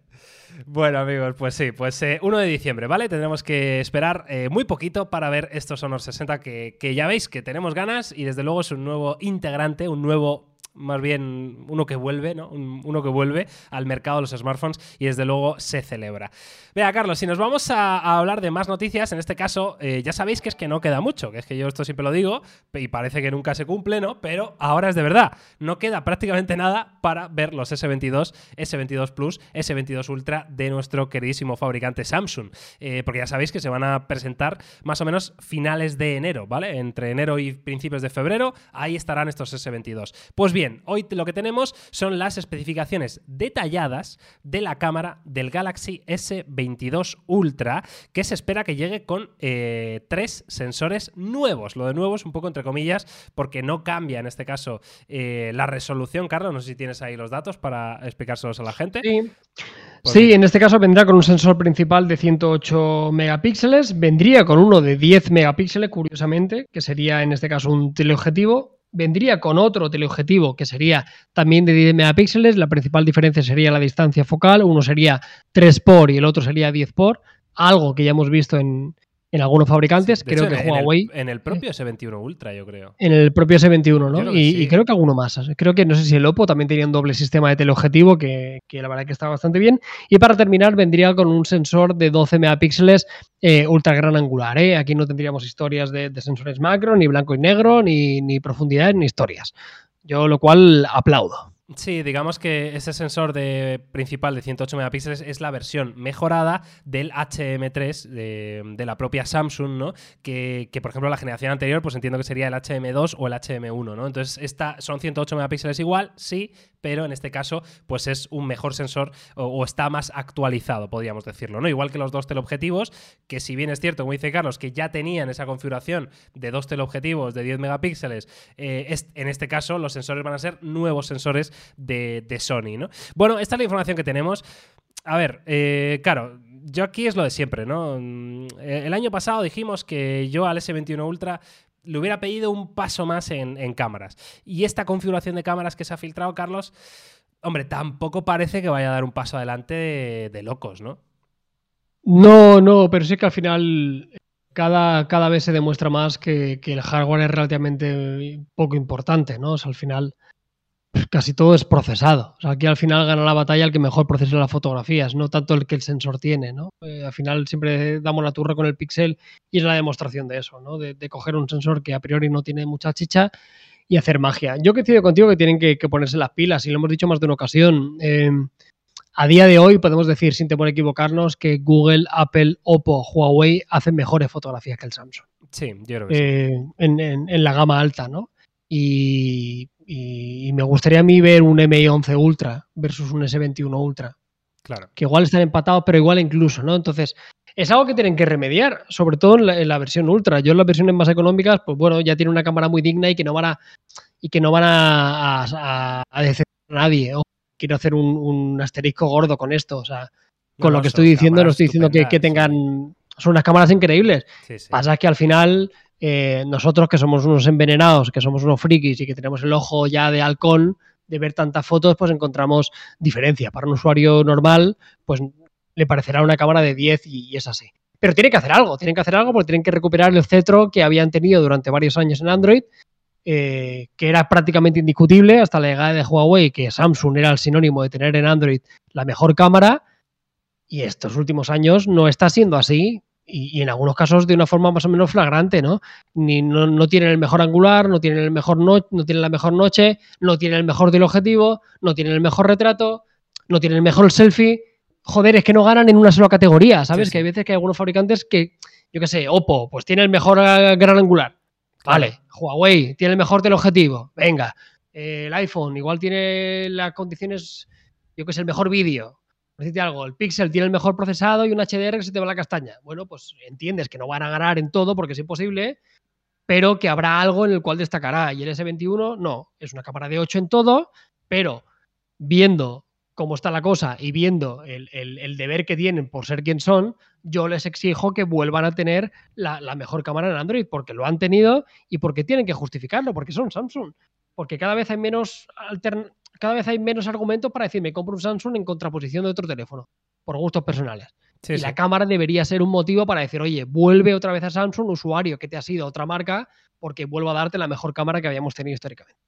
Bueno, amigos, pues sí, pues 1 eh, de diciembre, ¿vale? Tendremos que esperar eh, muy poquito para ver estos Honor 60 que, que ya veis que tenemos ganas y desde luego es un nuevo integrante, un nuevo más bien uno que vuelve, ¿no? uno que vuelve al mercado de los smartphones y desde luego se celebra. Vea, Carlos, si nos vamos a, hablar de más noticias, en este caso eh, ya sabéis que es que no queda mucho, que es que yo esto siempre lo digo y parece que nunca se cumple, ¿no? Pero ahora es de verdad, no queda prácticamente nada para ver los S22, S22 Plus, S22 Ultra de nuestro queridísimo fabricante Samsung, eh, porque ya sabéis que se van a presentar más o menos finales de enero, ¿vale? Entre enero y principios de febrero, ahí estarán estos S22. Pues bien, hoy lo que tenemos son las especificaciones detalladas de la cámara del Galaxy S22 22 Ultra, que se espera que llegue con eh, tres sensores nuevos. Lo de nuevo es un poco entre comillas, porque no cambia en este caso eh, la resolución. Carlos, no sé si tienes ahí los datos para explicárselos a la gente. Sí. Pues sí, en este caso vendrá con un sensor principal de 108 megapíxeles, vendría con uno de 10 megapíxeles, curiosamente, que sería en este caso un teleobjetivo, vendría con otro teleobjetivo que sería también de 10 megapíxeles. La principal diferencia sería la distancia focal. Uno sería 3 por y el otro sería 10 por. Algo que ya hemos visto en, en algunos fabricantes. creo que Huawei. En el, propio S21 Ultra, yo creo. En el propio S21, ¿no? Y, creo que alguno más. Creo que no sé si el Oppo también tenía un doble sistema de teleobjetivo que, que la verdad que está bastante bien. Y para terminar, vendría con un sensor de 12 megapíxeles eh, ultra gran angular. ¿eh? Aquí no tendríamos historias de, sensores macro, ni blanco y negro, ni, ni profundidad, ni historias. Yo lo cual aplaudo. Sí, digamos que ese sensor de principal de 108 megapíxeles es la versión mejorada del HM3 de, la propia Samsung, ¿no? Que, por ejemplo, la generación anterior, pues entiendo que sería el HM2 o el HM1, ¿no? Entonces, esta son 108 megapíxeles igual, sí, pero en este caso, pues es un mejor sensor o, está más actualizado, podríamos decirlo, ¿no? Igual que los dos teleobjetivos, que si bien es cierto, como dice Carlos, que ya tenían esa configuración de dos teleobjetivos de 10 megapíxeles, eh, en este caso los sensores van a ser nuevos sensores de, Sony, ¿no? Bueno, esta es la información que tenemos. A ver, eh, claro, yo aquí es lo de siempre, ¿no? Mm, el año pasado dijimos que yo al S21 Ultra le hubiera pedido un paso más en, cámaras. Y esta configuración de cámaras que se ha filtrado, Carlos, hombre, tampoco parece que vaya a dar un paso adelante de, locos, ¿no? No, no, pero sí que al final cada, cada vez se demuestra más que, que, el hardware es relativamente poco importante, ¿no? O sea, al final casi todo es procesado. O sea, aquí al final gana la batalla el que mejor procesa las fotografías, no tanto el que el sensor tiene, ¿no? Eh, al final siempre damos la turra con el pixel y es la demostración de eso, ¿no? De, coger un sensor que a priori no tiene mucha chicha y hacer magia. Yo coincido contigo que tienen que, que ponerse las pilas y lo hemos dicho más de una ocasión. Eh, a día de hoy podemos decir, sin temor a equivocarnos, que Google, Apple, Oppo, Huawei hacen mejores fotografías que el Samsung. Sí, yo creo que sí. eh, en, en- en la gama alta, ¿no? Y, y- y me gustaría a mí ver un MI11 Ultra versus un S21 Ultra, Claro. que igual están empatados, pero igual incluso, ¿no? Entonces, es algo que tienen que remediar, sobre todo en la, en la versión Ultra. Yo en las versiones más económicas, pues bueno, ya tiene una cámara muy digna y que no van a, y que no van a, a, a decepcionar a nadie. O quiero hacer un, un asterisco gordo con esto, o sea, con No, lo que estoy diciendo, no estoy diciendo que, tengan. Son unas cámaras increíbles. Sí, sí. Pasa que al final, eh, nosotros que somos unos envenenados, que somos unos frikis y que tenemos el ojo ya de halcón de ver tantas fotos, pues encontramos diferencia. Para un usuario normal, pues le parecerá una cámara de 10 y, y es así. Pero tienen que hacer algo, tienen que hacer algo porque tienen que recuperar el cetro que habían tenido durante varios años en Android, eh, que era prácticamente indiscutible hasta la llegada de Huawei, que Samsung era el sinónimo de tener en Android la mejor cámara, y estos últimos años no está siendo así, y, y en algunos casos de una forma más o menos flagrante, ¿no? Ni, no, no tienen el mejor angular, no tienen el mejor no, no tienen la mejor noche, no tienen el mejor del objetivo, no tienen el mejor retrato, no tienen el mejor selfie. Joder, es que no ganan en una sola categoría, ¿sabes? Sí, sí. Que hay veces que hay algunos fabricantes que, yo qué sé, Oppo, pues tiene el mejor eh, gran angular. Vale, Huawei tiene el mejor del objetivo. Venga, Eh, el iPhone igual tiene las condiciones, yo que sé, el mejor vídeo. Por decirte algo, el Pixel tiene el mejor procesado y un HDR que se te va la castaña. Bueno, pues entiendes que no van a ganar en todo porque es imposible, pero que habrá algo en el cual destacará. Y el S21 no, es una cámara de 8 en todo, pero viendo cómo está la cosa y viendo el, el- deber que tienen por ser quien son, yo les exijo que vuelvan a tener la, la mejor cámara en Android, porque lo han tenido y porque tienen que justificarlo, porque son Samsung. Porque cada vez hay menos altern- cada vez hay menos argumentos para decir me compro un Samsung en contraposición de otro teléfono, por gustos personales. Sí, y sí. la cámara debería ser un motivo para decir, oye, vuelve otra vez a Samsung, usuario que te ha sido otra marca, porque vuelvo a darte la mejor cámara que habíamos tenido históricamente.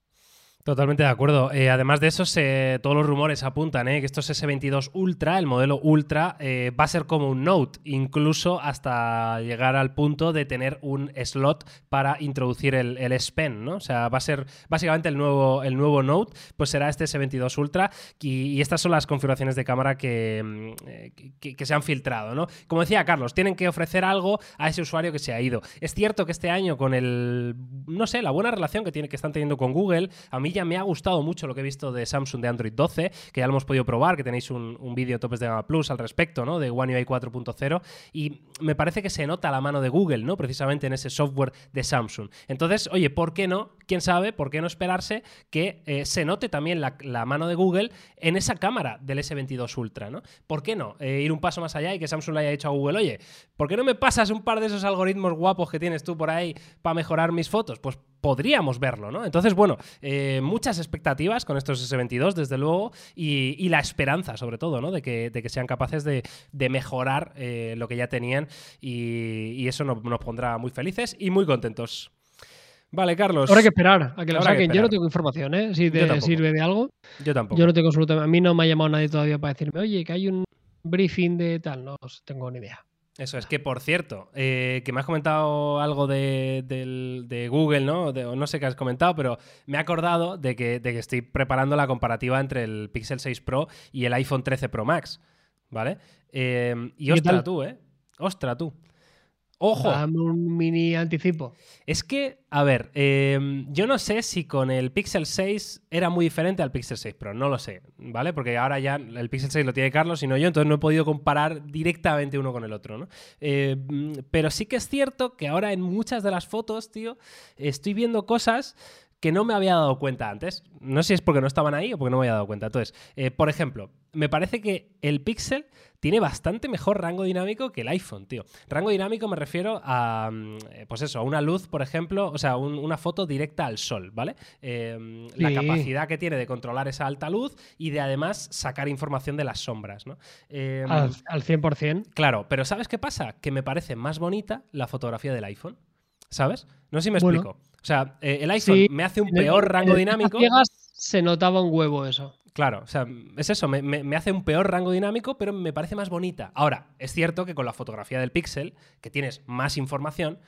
Totalmente de acuerdo. Eh, además de eso, se- todos los rumores apuntan eh, que estos S22 Ultra, el modelo Ultra, eh, va a ser como un Note, incluso hasta llegar al punto de tener un slot para introducir el, el S Pen, ¿no? O sea, va a ser básicamente el nuevo, el nuevo Note, pues será este S22 Ultra y, estas son las configuraciones de cámara que, mm, eh, que- que se han filtrado, ¿no? Como decía Carlos, tienen que ofrecer algo a ese usuario que se ha ido. Es cierto que este año con el, no sé, la buena relación que, tiene, que están teniendo con Google, a mí me ha gustado mucho lo que he visto de Samsung de Android 12, que ya lo hemos podido probar, que tenéis un, vídeo topes de gama plus al respecto, ¿no? De One UI 4.0 y me parece que se nota la mano de Google, ¿no? Precisamente en ese software de Samsung. Entonces, oye, ¿por qué no? ¿Quién sabe? ¿Por qué no esperarse que eh, se note también la, la mano de Google en esa cámara del S22 Ultra, ¿no? ¿Por qué no? Eh, ir un paso más allá y que Samsung le haya dicho a Google, oye, ¿por qué no me pasas un par de esos algoritmos guapos que tienes tú por ahí para mejorar mis fotos? Pues podríamos verlo, ¿no? Entonces, bueno, eh, muchas expectativas con estos S22, desde luego, y, y la esperanza, sobre todo, ¿no? De que, de que sean capaces de, de mejorar eh, lo que ya tenían y, y eso nos, nos pondrá muy felices y muy contentos. Vale, Carlos. Habrá que esperar a que lo Habrá que saquen. Yo no tengo información, ¿eh? Si te sirve de algo. Yo tampoco. Yo no tengo absolutamente. A mí no me ha llamado nadie todavía para decirme, oye, que hay un briefing de tal. No tengo ni idea. Eso es que, por cierto, eh, que me has comentado algo de, Google, ¿no? De- o no sé qué has comentado, pero me he acordado de que, de que estoy preparando la comparativa entre el Pixel 6 Pro y el iPhone 13 Pro Max, ¿vale? Eh, y ¿Qué ostra tú, ¿eh? Ostra tú. Ojo. Dame un mini anticipo. Es que, a ver, eh, yo no sé si con el Pixel 6 era muy diferente al Pixel 6 Pro, no lo sé, ¿vale? Porque ahora ya el Pixel 6 lo tiene Carlos y no yo, entonces no he podido comparar directamente uno con el otro, ¿no? Eh, mm, pero sí que es cierto que ahora en muchas de las fotos, tío, estoy viendo cosas que no me había dado cuenta antes. No sé si es porque no estaban ahí o porque no me había dado cuenta. Entonces, eh, por ejemplo, me parece que el Pixel tiene bastante mejor rango dinámico que el iPhone, tío. Rango dinámico me refiero a, mm, eh, pues eso, a una luz, por ejemplo, o sea, un- una foto directa al sol, ¿vale? Eh, La capacidad que tiene de controlar esa alta luz y de además sacar información de las sombras, ¿no? Eh, Al, al 100%. Claro, pero ¿sabes qué pasa? Que me parece más bonita la fotografía del iPhone. ¿Sabes? No sé si me Bueno. explico. O sea, eh, el iPhone Sí, me hace un el- peor rango dinámico. ciegas se notaba un huevo eso. Claro, o sea, es eso, me, me- me hace un peor rango dinámico, pero me parece más bonita. Ahora, es cierto que con la fotografía del Pixel, que tienes más información,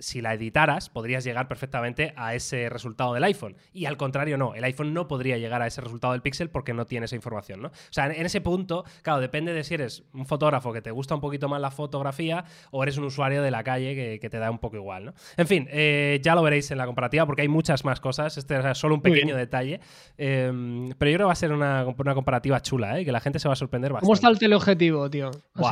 si la editaras, podrías llegar perfectamente a ese resultado del iPhone. Y al contrario, no. El iPhone no podría llegar a ese resultado del Pixel porque no tiene esa información, ¿no? O sea, en, ese punto, claro, depende de si eres un fotógrafo que te gusta un poquito más la fotografía o eres un usuario de la calle que, te da un poco igual, ¿no? En fin, eh, ya lo veréis en la comparativa porque hay muchas más cosas. Este es solo un pequeño detalle. Em, pero yo creo que va a ser una, comparativa chula, ¿eh? Que la gente se va a sorprender bastante. ¿Cómo está el teleobjetivo, tío?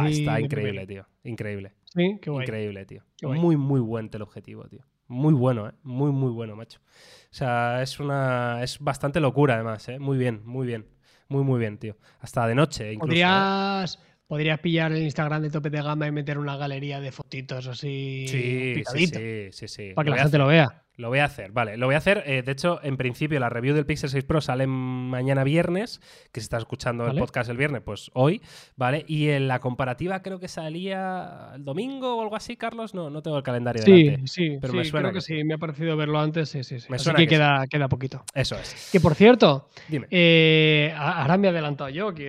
está increíble, tío. Increíble. Sí, qué Increíble, tío. Muy, muy buen teleobjetivo, tío. Muy bueno, ¿eh? Muy, muy bueno, macho. O sea, es una. Es bastante locura, además, ¿eh? Muy bien, muy bien. Muy, muy bien, tío. Hasta de noche, incluso. ¿eh? Podrías. Podrías pillar el Instagram de tope de gama y meter una galería de fotitos así. Sí, sí, sí, sí, sí, Para que la gente lo vea. Lo voy a hacer, vale. Lo voy a hacer. Eh, de hecho, en principio, la review del Pixel 6 Pro sale mañana viernes, que se está escuchando el podcast el viernes, pues hoy, ¿vale? Y en la comparativa creo que salía el domingo o algo así, Carlos. No, no tengo el calendario sí, delante. Sí, pero me suena. Creo que, sí, me ha parecido verlo antes, sí, sí. sí. Me así suena que, queda, queda poquito. Eso es. Que por cierto, Dime. Eh, ahora me he adelantado yo, que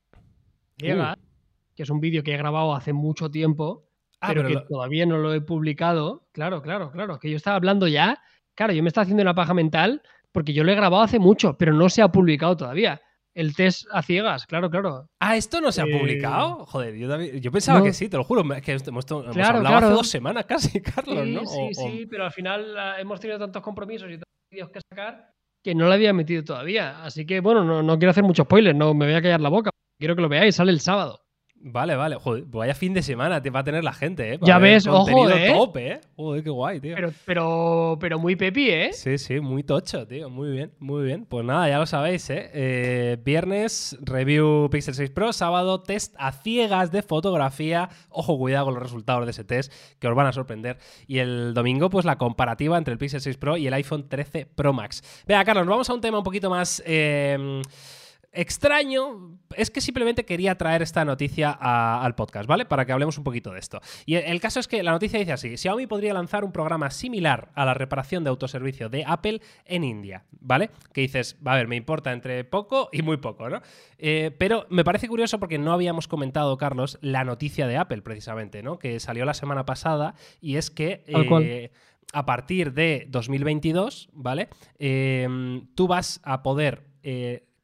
llega, uh. que es un vídeo que he grabado hace mucho tiempo. Ah, pero, que todavía no lo he publicado. Claro, claro, claro. Que yo estaba hablando ya Claro, yo me estaba haciendo una paja mental porque yo lo he grabado hace mucho, pero no se ha publicado todavía. El test a ciegas, claro, claro. Ah, ¿esto no se ha eh, publicado? Joder, yo, pensaba que sí, te lo juro. Que hemos, hablado hace dos semanas casi, Carlos, sí, ¿no? Sí, sí, pero al final ah, hemos tenido tantos compromisos y tantos vídeos que sacar que no lo había metido todavía. Así que, bueno, no, no quiero hacer mucho spoiler, no me voy a callar la boca. Quiero que lo veáis, sale el sábado. Vale, vale. Joder, vaya fin de semana te va a tener la gente, ¿eh? ya ves, ojo, ¿eh? top, ¿eh? Joder, qué guay, tío. Pero, pero, pero muy pepi, ¿eh? Sí, sí, muy tocho, tío. Muy bien, muy bien. Pues nada, ya lo sabéis, ¿eh? eh viernes, review Pixel 6 Pro. Sábado, test a ciegas de fotografía. Ojo, cuidado con los resultados de ese test, que os van a sorprender. Y el domingo, pues la comparativa entre el Pixel 6 Pro y el iPhone 13 Pro Max. Vea, Carlos, vamos a un tema un poquito más... Eh, extraño es que simplemente quería traer esta noticia al podcast, ¿vale? Para que hablemos un poquito de esto. Y el, caso es que la noticia dice así: Xiaomi podría lanzar un programa similar a la reparación de autoservicio de Apple en India, ¿vale? Que dices, a ver, me importa entre poco y muy poco, ¿no? Eh, pero me parece curioso porque no habíamos comentado, Carlos, la noticia de Apple, precisamente, ¿no? Que salió la semana pasada y es que. Eh, a partir de 2022, ¿vale? Eh, tú vas a poder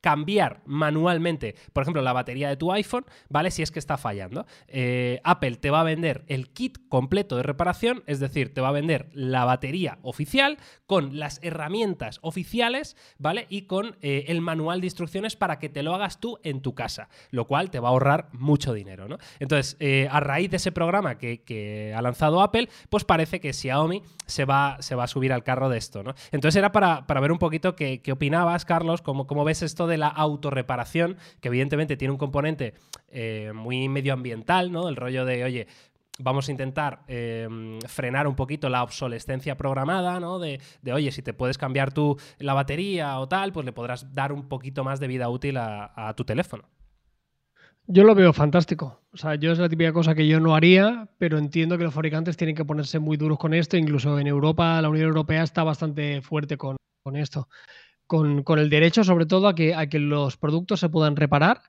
cambiar manualmente, por ejemplo, la batería de tu iPhone, ¿vale? Si es que está fallando. Eh, Apple te va a vender el kit completo de reparación, es decir, te va a vender la batería oficial con las herramientas oficiales, ¿vale? Y con eh, el manual de instrucciones para que te lo hagas tú en tu casa, lo cual te va a ahorrar mucho dinero, ¿no? Entonces, eh, a raíz de ese programa que, ha lanzado Apple, pues parece que Xiaomi se va, se va a subir al carro de esto, ¿no? Entonces era para, ver un poquito qué, opinabas, Carlos, cómo, cómo ves esto de la autorreparación, que evidentemente tiene un componente eh, muy medioambiental, ¿no? El rollo de, oye, vamos a intentar eh, frenar un poquito la obsolescencia programada, ¿no? De, oye, si te puedes cambiar tú la batería o tal, pues le podrás dar un poquito más de vida útil a, tu teléfono. Yo lo veo fantástico. O sea, yo es la típica cosa que yo no haría, pero entiendo que los fabricantes tienen que ponerse muy duros con esto. Incluso en Europa, la Unión Europea está bastante fuerte con, con esto con, el derecho sobre todo a que, a que los productos se puedan reparar,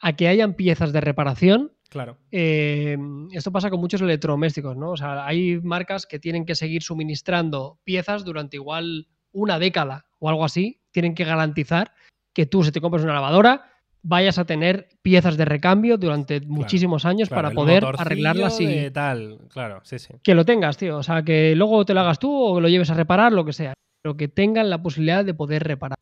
a que hayan piezas de reparación. Claro. Eh, esto pasa con muchos electrodomésticos, ¿no? O sea, hay marcas que tienen que seguir suministrando piezas durante igual una década o algo así. Tienen que garantizar que tú, si te compras una lavadora, vayas a tener piezas de recambio durante muchísimos años para poder arreglarlas y tal, claro, sí, sí. Que lo tengas, tío, o sea, que luego te lo hagas tú o lo lleves a reparar, lo que sea pero que tengan la posibilidad de poder reparar.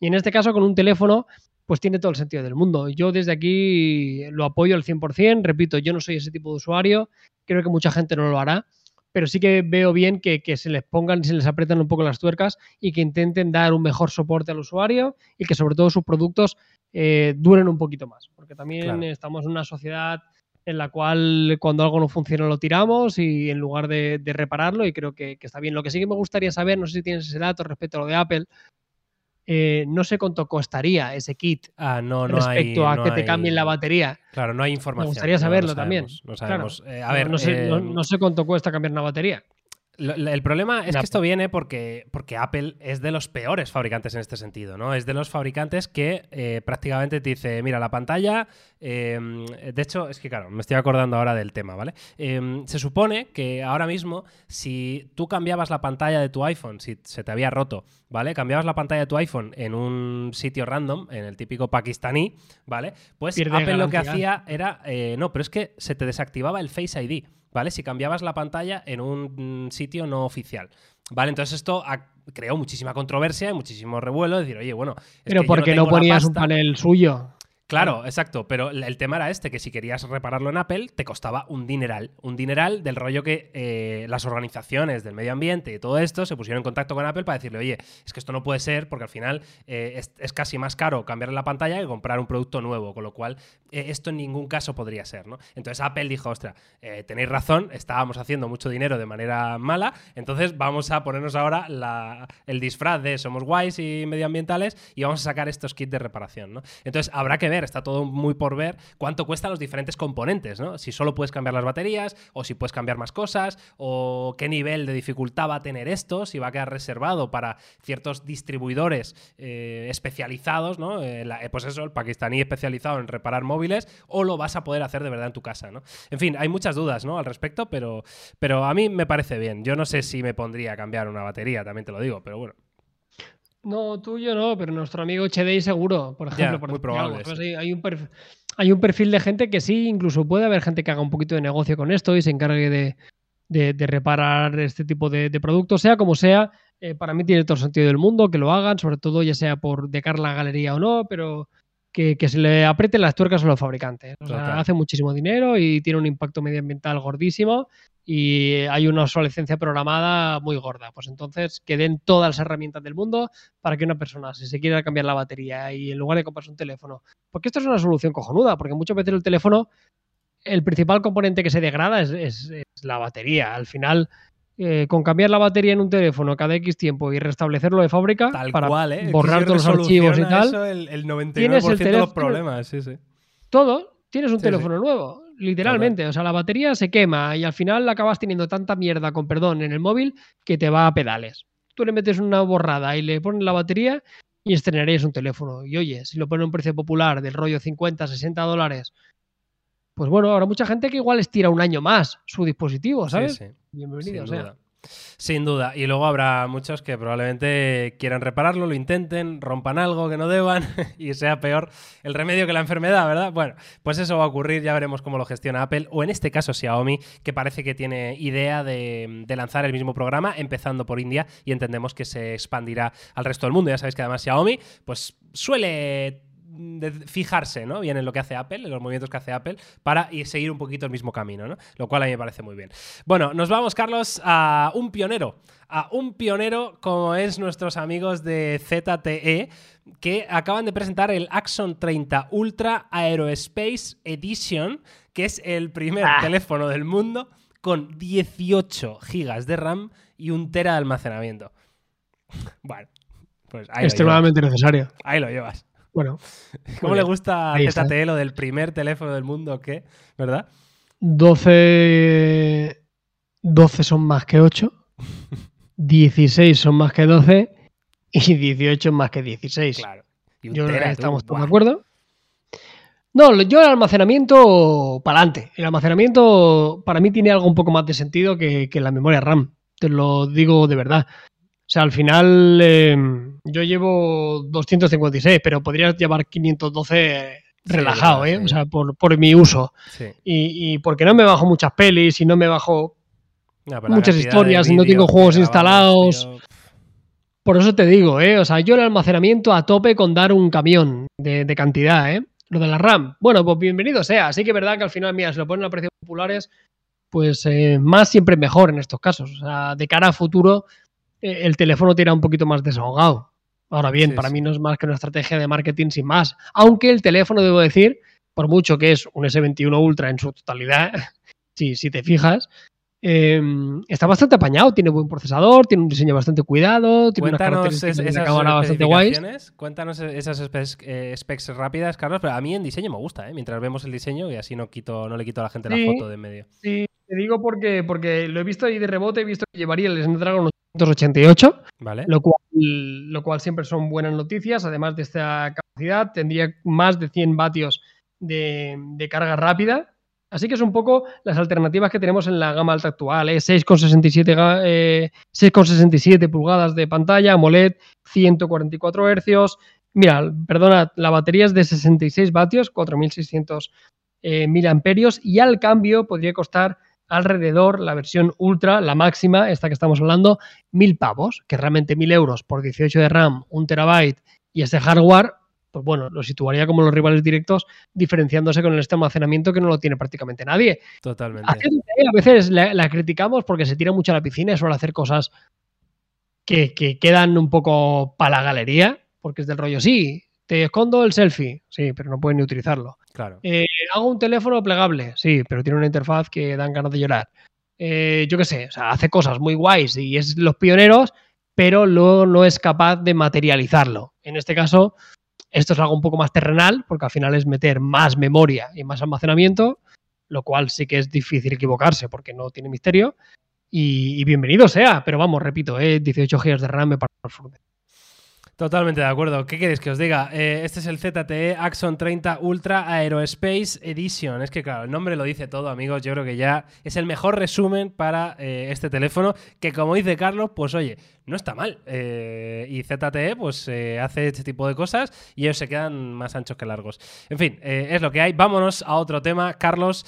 Y en este caso, con un teléfono, pues tiene todo el sentido del mundo. Yo desde aquí lo apoyo al 100%, repito, yo no soy ese tipo de usuario, creo que mucha gente no lo hará, pero sí que veo bien que, se les pongan y se les apretan un poco las tuercas y que intenten dar un mejor soporte al usuario y que sobre todo sus productos eh, duren un poquito más, porque también estamos en una sociedad en la cual cuando algo no funciona lo tiramos y en lugar de, repararlo y creo que, está bien. Lo que sí que me gustaría saber, no sé si tienes ese dato respecto a lo de Apple, eh, no sé cuánto costaría ese kit ah, no, respecto a que te cambien la batería. Claro, no hay información. Me gustaría saberlo también. No sabemos. Eh, a ver, sé, no, sé, cuánto cuesta cambiar una batería. El problema es que esto viene porque, porque Apple es de los peores fabricantes en este sentido, ¿no? Es de los fabricantes que eh, prácticamente te dice, mira, la pantalla... Em, de hecho, es que claro, me estoy acordando ahora del tema, ¿vale? Em, se supone que ahora mismo, si tú cambiabas la pantalla de tu iPhone, si se te había roto, ¿vale? Cambiabas la pantalla de tu iPhone en un sitio random, en el típico pakistaní, ¿vale? Pues Apple lo que hacía era... Eh, no, pero es que se te desactivaba el Face ID. ¿Vale? Si cambiabas la pantalla en un sitio no oficial. ¿Vale? Entonces esto ha creado muchísima controversia y muchísimo revuelo. Decir, oye, bueno. Pero porque no, ponías un panel suyo. Claro, exacto, pero el tema era este, que si querías repararlo en Apple te costaba un dineral, un dineral del rollo que eh, las organizaciones del medio ambiente y todo esto se pusieron en contacto con Apple para decirle, oye, es que esto no puede ser porque al final eh, es, casi más caro cambiarle la pantalla que comprar un producto nuevo, con lo cual eh, esto en ningún caso podría ser, ¿no? Entonces Apple dijo, ostra, tenéis razón, estábamos haciendo mucho dinero de manera mala, entonces vamos a ponernos ahora el disfraz de somos guays y medioambientales y vamos a sacar estos kits de reparación, ¿no? Entonces habrá que ver está todo muy por ver cuánto cuestan los diferentes componentes, ¿no? Si solo puedes cambiar las baterías, o si puedes cambiar más cosas, o qué nivel de dificultad va a tener esto, si va a quedar reservado para ciertos distribuidores eh, especializados, ¿no? Eh, pues eso, el pakistaní especializado en reparar móviles, o lo vas a poder hacer de verdad en tu casa, ¿no? En fin, hay muchas dudas, ¿no? Al respecto, pero, pero a mí me parece bien. Yo no sé si me pondría a cambiar una batería, también te lo digo, pero bueno. No, tuyo no, pero nuestro amigo HDI seguro, por ejemplo. por muy probable. hay, un perfil, hay, un perfil, de gente que sí, incluso puede haber gente que haga un poquito de negocio con esto y se encargue de, reparar este tipo de, productos, sea como sea. Eh, para mí tiene todo el sentido del mundo que lo hagan, sobre todo ya sea por de cara la galería o no, pero que, se le aprieten las tuercas a los fabricantes. O sea, hace muchísimo dinero y tiene un impacto medioambiental gordísimo y hay una obsolescencia programada muy gorda. Pues entonces que den todas las herramientas del mundo para que una persona, si se quiere cambiar la batería y en lugar de comprarse un teléfono, porque esto es una solución cojonuda, porque muchas veces el teléfono, el principal componente que se degrada es, la batería. Al final, eh, con cambiar la batería en un teléfono cada X tiempo y restablecerlo de fábrica para ¿eh? borrar todos los archivos y tal, el, 99% de los problemas. Sí, sí. Todo, tienes un teléfono nuevo literalmente. O sea, la batería se quema y al final acabas teniendo tanta mierda, con perdón, en el móvil que te va a pedales. Tú le metes una borrada y le pones la batería y estrenarías un teléfono. Y oye, si lo pone a un precio popular del rollo 50, 60 dólares, pues bueno, habrá mucha gente que igual estira un año más su dispositivo, ¿sabes? Bienvenido, o sea. Sin duda. Y luego habrá muchos que probablemente quieran repararlo, lo intenten, rompan algo que no deban y sea peor el remedio que la enfermedad, ¿verdad? Bueno, pues eso va a ocurrir, ya veremos cómo lo gestiona Apple o en este caso Xiaomi, que parece que tiene idea de, lanzar el mismo programa, empezando por India y entendemos que se expandirá al resto del mundo. Ya sabéis que además Xiaomi pues suele de fijarse ¿no? bien en lo que hace Apple, en los movimientos que hace Apple, para y seguir un poquito el mismo camino, ¿no? Lo cual a mí me parece muy bien. Bueno, nos vamos, Carlos, a un pionero. A un pionero como es nuestros amigos de ZTE, que acaban de presentar el Axon 30 Ultra Aerospace Edition, que es el primer ah. teléfono del mundo con 18 GB de RAM y un tera de almacenamiento. Bueno, pues ahí Extremadamente necesario. Ahí lo llevas. Bueno. ¿Cómo le gusta a ZTE lo del primer teléfono del mundo qué? ¿Verdad? 12, 12 son más que 8, 16 son más que 12 y 18 más que 16. Claro. yo creo que estamos todos de acuerdo. No, yo el almacenamiento para adelante. El almacenamiento para mí tiene algo un poco más de sentido que, que la memoria RAM. Te lo digo de verdad. O sea, al final em, yo llevo 256, pero podrías llevar 512 relajado, ¿eh? O sea, por, mi uso. Y, porque no me bajo muchas pelis y no me bajo muchas historias y no tengo juegos instalados. Por eso te digo, ¿eh? O sea, yo el almacenamiento a tope con dar un camión de, cantidad, ¿eh? Lo de la RAM, bueno, pues bienvenido sea. Así que es verdad que al final, mira, si lo ponen a precios populares, pues eh, más siempre mejor en estos casos. O sea, de cara a futuro, eh, el teléfono tira un poquito más desahogado. Ahora bien, para mí no es más que una estrategia de marketing sin más. Aunque el teléfono, debo decir, por mucho que es un S21 Ultra en su totalidad, si, si te fijas, em, está bastante apañado, tiene buen procesador, tiene un diseño bastante cuidado, tiene Cuéntanos unas esas bastante guays. Cuéntanos esas eh, specs, rápidas, Carlos, pero a mí en diseño me gusta, ¿eh? mientras vemos el diseño y así no quito no le quito a la gente la foto de en medio. Sí, Te digo porque, porque lo he visto ahí de rebote, he visto que llevaría el Snapdragon 888, ¿Vale? lo cual, lo cual siempre son buenas noticias. Además de esta capacidad, tendría más de 100 vatios de, de carga rápida. Así que es un poco las alternativas que tenemos en la gama alta actual. ¿eh? 6,67 ga- eh, 6,67 pulgadas de pantalla, AMOLED, 144 Hz. Mira, perdona, la batería es de 66 vatios, 4600 eh, miliamperios y al cambio podría costar alrededor la versión ultra, la máxima, esta que estamos hablando, mil pavos, que realmente mil euros por 18 de RAM, un terabyte y ese hardware, pues bueno, lo situaría como los rivales directos, diferenciándose con este almacenamiento que no lo tiene prácticamente nadie. Totalmente. A veces la, la criticamos porque se tira mucho a la piscina y suele hacer cosas que, que quedan un poco para la galería, porque es del rollo, sí, te escondo el selfie, sí, pero no pueden ni utilizarlo. Claro. Eh, hago un teléfono plegable, sí, pero tiene una interfaz que dan ganas de llorar. Eh, yo qué sé, o sea, hace cosas muy guays y es los pioneros, pero luego no es capaz de materializarlo. En este caso, esto es algo un poco más terrenal, porque al final es meter más memoria y más almacenamiento, lo cual sí que es difícil equivocarse porque no tiene misterio. Y, y bienvenido sea, pero vamos, repito, eh, 18 GB de RAM me parece. Totalmente de acuerdo. ¿Qué queréis que os diga? Eh, este es el ZTE Axon 30 Ultra Aerospace Edition. Es que, claro, el nombre lo dice todo, amigos. Yo creo que ya es el mejor resumen para eh, este teléfono. Que, como dice Carlos, pues oye, no está mal. Eh, y ZTE, pues hace este tipo de cosas y ellos se quedan más anchos que largos. En fin, es lo que hay. Vámonos a otro tema. Carlos,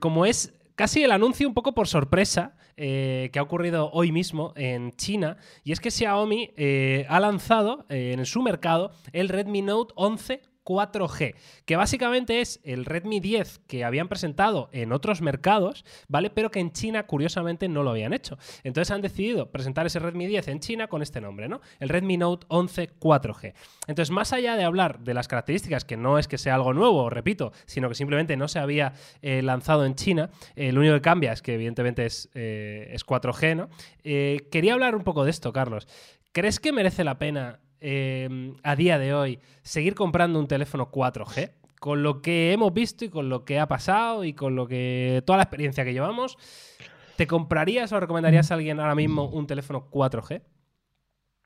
como es casi el anuncio un poco por sorpresa eh, que ha ocurrido hoy mismo en China y es que Xiaomi eh, ha lanzado eh, en su mercado el Redmi Note 11 4G, que básicamente es el Redmi 10 que habían presentado en otros mercados, ¿vale? Pero que en China, curiosamente, no lo habían hecho. Entonces han decidido presentar ese Redmi 10 en China con este nombre, ¿no? El Redmi Note 11 4G. Entonces, más allá de hablar de las características, que no es que sea algo nuevo, repito, sino que simplemente no se había eh, lanzado en China, eh, lo único que cambia es que evidentemente es, eh, es 4G, ¿no? Eh, quería hablar un poco de esto, Carlos. ¿Crees que merece la pena eh, a día de hoy seguir comprando un teléfono 4G? Con lo que hemos visto y con lo que ha pasado y con lo que toda la experiencia que llevamos, ¿te comprarías o recomendarías a alguien ahora mismo un teléfono 4G?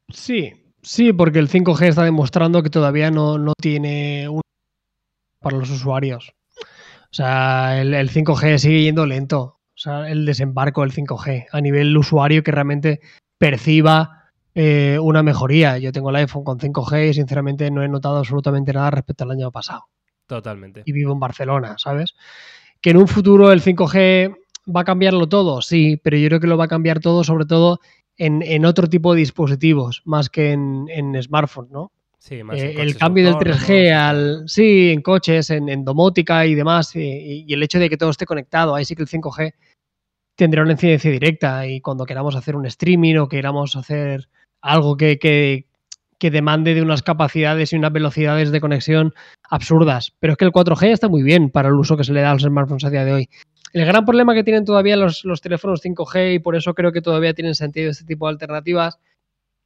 Sí, sí, porque el 5G está demostrando que todavía no, no tiene un para los usuarios. O sea, el 5G sigue yendo lento. O sea, el desembarco del 5G a nivel usuario que realmente perciba eh, una mejoría. Yo tengo el iPhone con 5G y sinceramente no he notado absolutamente nada respecto al año pasado. Totalmente. Y vivo en Barcelona, ¿sabes? Que en un futuro el 5G va a cambiarlo todo, sí, pero yo creo que lo va a cambiar todo sobre todo en, en otro tipo de dispositivos, más que en, en smartphones, ¿no? Sí, más Eh, en el cambio del autónomos, 3G y tal. al. Sí, en coches, en, en domótica y demás, y, y el hecho de que todo esté conectado, ahí sí que el 5G tendrá una incidencia directa y cuando queramos hacer un streaming o queramos hacer algo que, que, que demande de unas capacidades y unas velocidades de conexión absurdas. Pero es que el 4G está muy bien para el uso que se le da a los smartphones a día de hoy. El gran problema que tienen todavía los, los teléfonos 5G y por eso creo que todavía tienen sentido este tipo de alternativas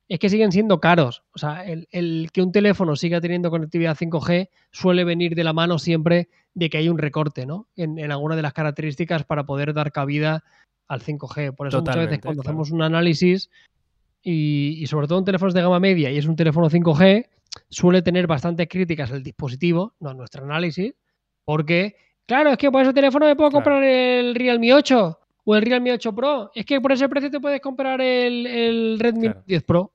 es que siguen siendo caros. O sea, el, el que un teléfono siga teniendo conectividad 5G suele venir de la mano siempre de que hay un recorte, ¿no? En, en alguna de las características para poder dar cabida al 5G. Por eso muchas veces Totalmente, cuando claro. hacemos un análisis y, y sobre todo en teléfonos de gama media y es un teléfono 5G, suele tener bastantes críticas el dispositivo, no nuestro análisis, porque, claro, es que por ese teléfono me puedo Claro. comprar el Realme 8 o el Realme 8 Pro. Es que por ese precio te puedes comprar el, el Redmi Claro. 10 Pro.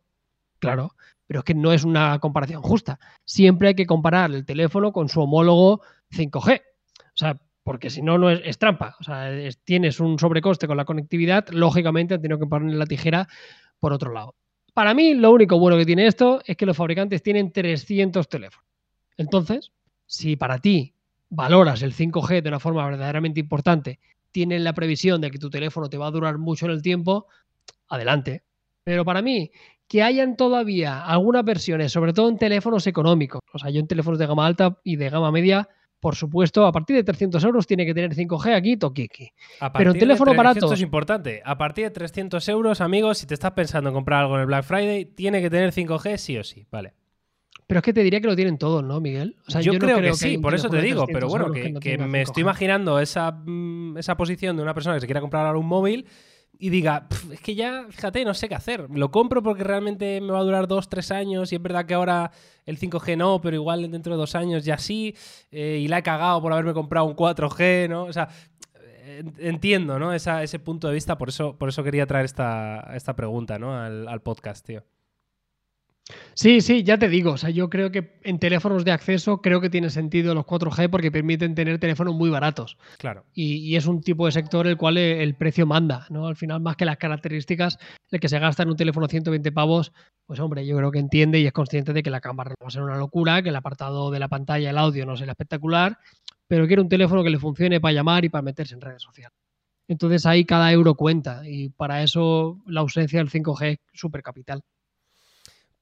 Claro, pero es que no es una comparación justa. Siempre hay que comparar el teléfono con su homólogo 5G. O sea, porque si no, no es, es trampa. O sea, es- tienes un sobrecoste con la conectividad, lógicamente han tenido que poner la tijera por otro lado. Para mí, lo único bueno que tiene esto es que los fabricantes tienen 300 teléfonos. Entonces, si para ti valoras el 5G de una forma verdaderamente importante, tienes la previsión de que tu teléfono te va a durar mucho en el tiempo, adelante. Pero para mí, que hayan todavía algunas versiones, sobre todo en teléfonos económicos, o sea, yo en teléfonos de gama alta y de gama media, por supuesto, a partir de 300 euros tiene que tener 5G aquí, toquiqui. Pero de teléfono tre- barato. Esto es importante. A partir de 300 euros, amigos, si te estás pensando en comprar algo en el Black Friday, tiene que tener 5G sí o sí. Vale. Pero es que te diría que lo tienen todos, ¿no, Miguel? O sea, yo, creo, que, sí, por eso te digo, pero bueno, que, me estoy imaginando esa, mm, esa posición de una persona que se quiera comprar ahora un móvil y diga, es que ya, fíjate, no sé qué hacer. Lo compro porque realmente me va a durar dos, tres años y es verdad que ahora el 5G no, pero igual dentro de dos años ya sí. Eh, y la he cagado por haberme comprado un 4G, ¿no? O sea, entiendo, ¿no? ese punto de vista, por eso, por eso quería traer esta, esta pregunta, ¿no? Al, al podcast, tío. Sí, sí, ya te digo. O sea, yo creo que en teléfonos de acceso creo que tiene sentido los 4G porque permiten tener teléfonos muy baratos. Claro. Y, es un tipo de sector el cual el precio manda, ¿no? Al final, más que las características, el que se gasta en un teléfono 120 pavos, pues hombre, yo creo que entiende y es consciente de que la cámara no va a ser una locura, que el apartado de la pantalla, el audio no será espectacular, pero quiere un teléfono que le funcione para llamar y para meterse en redes sociales. Entonces ahí cada euro cuenta y para eso la ausencia del 5G es súper capital.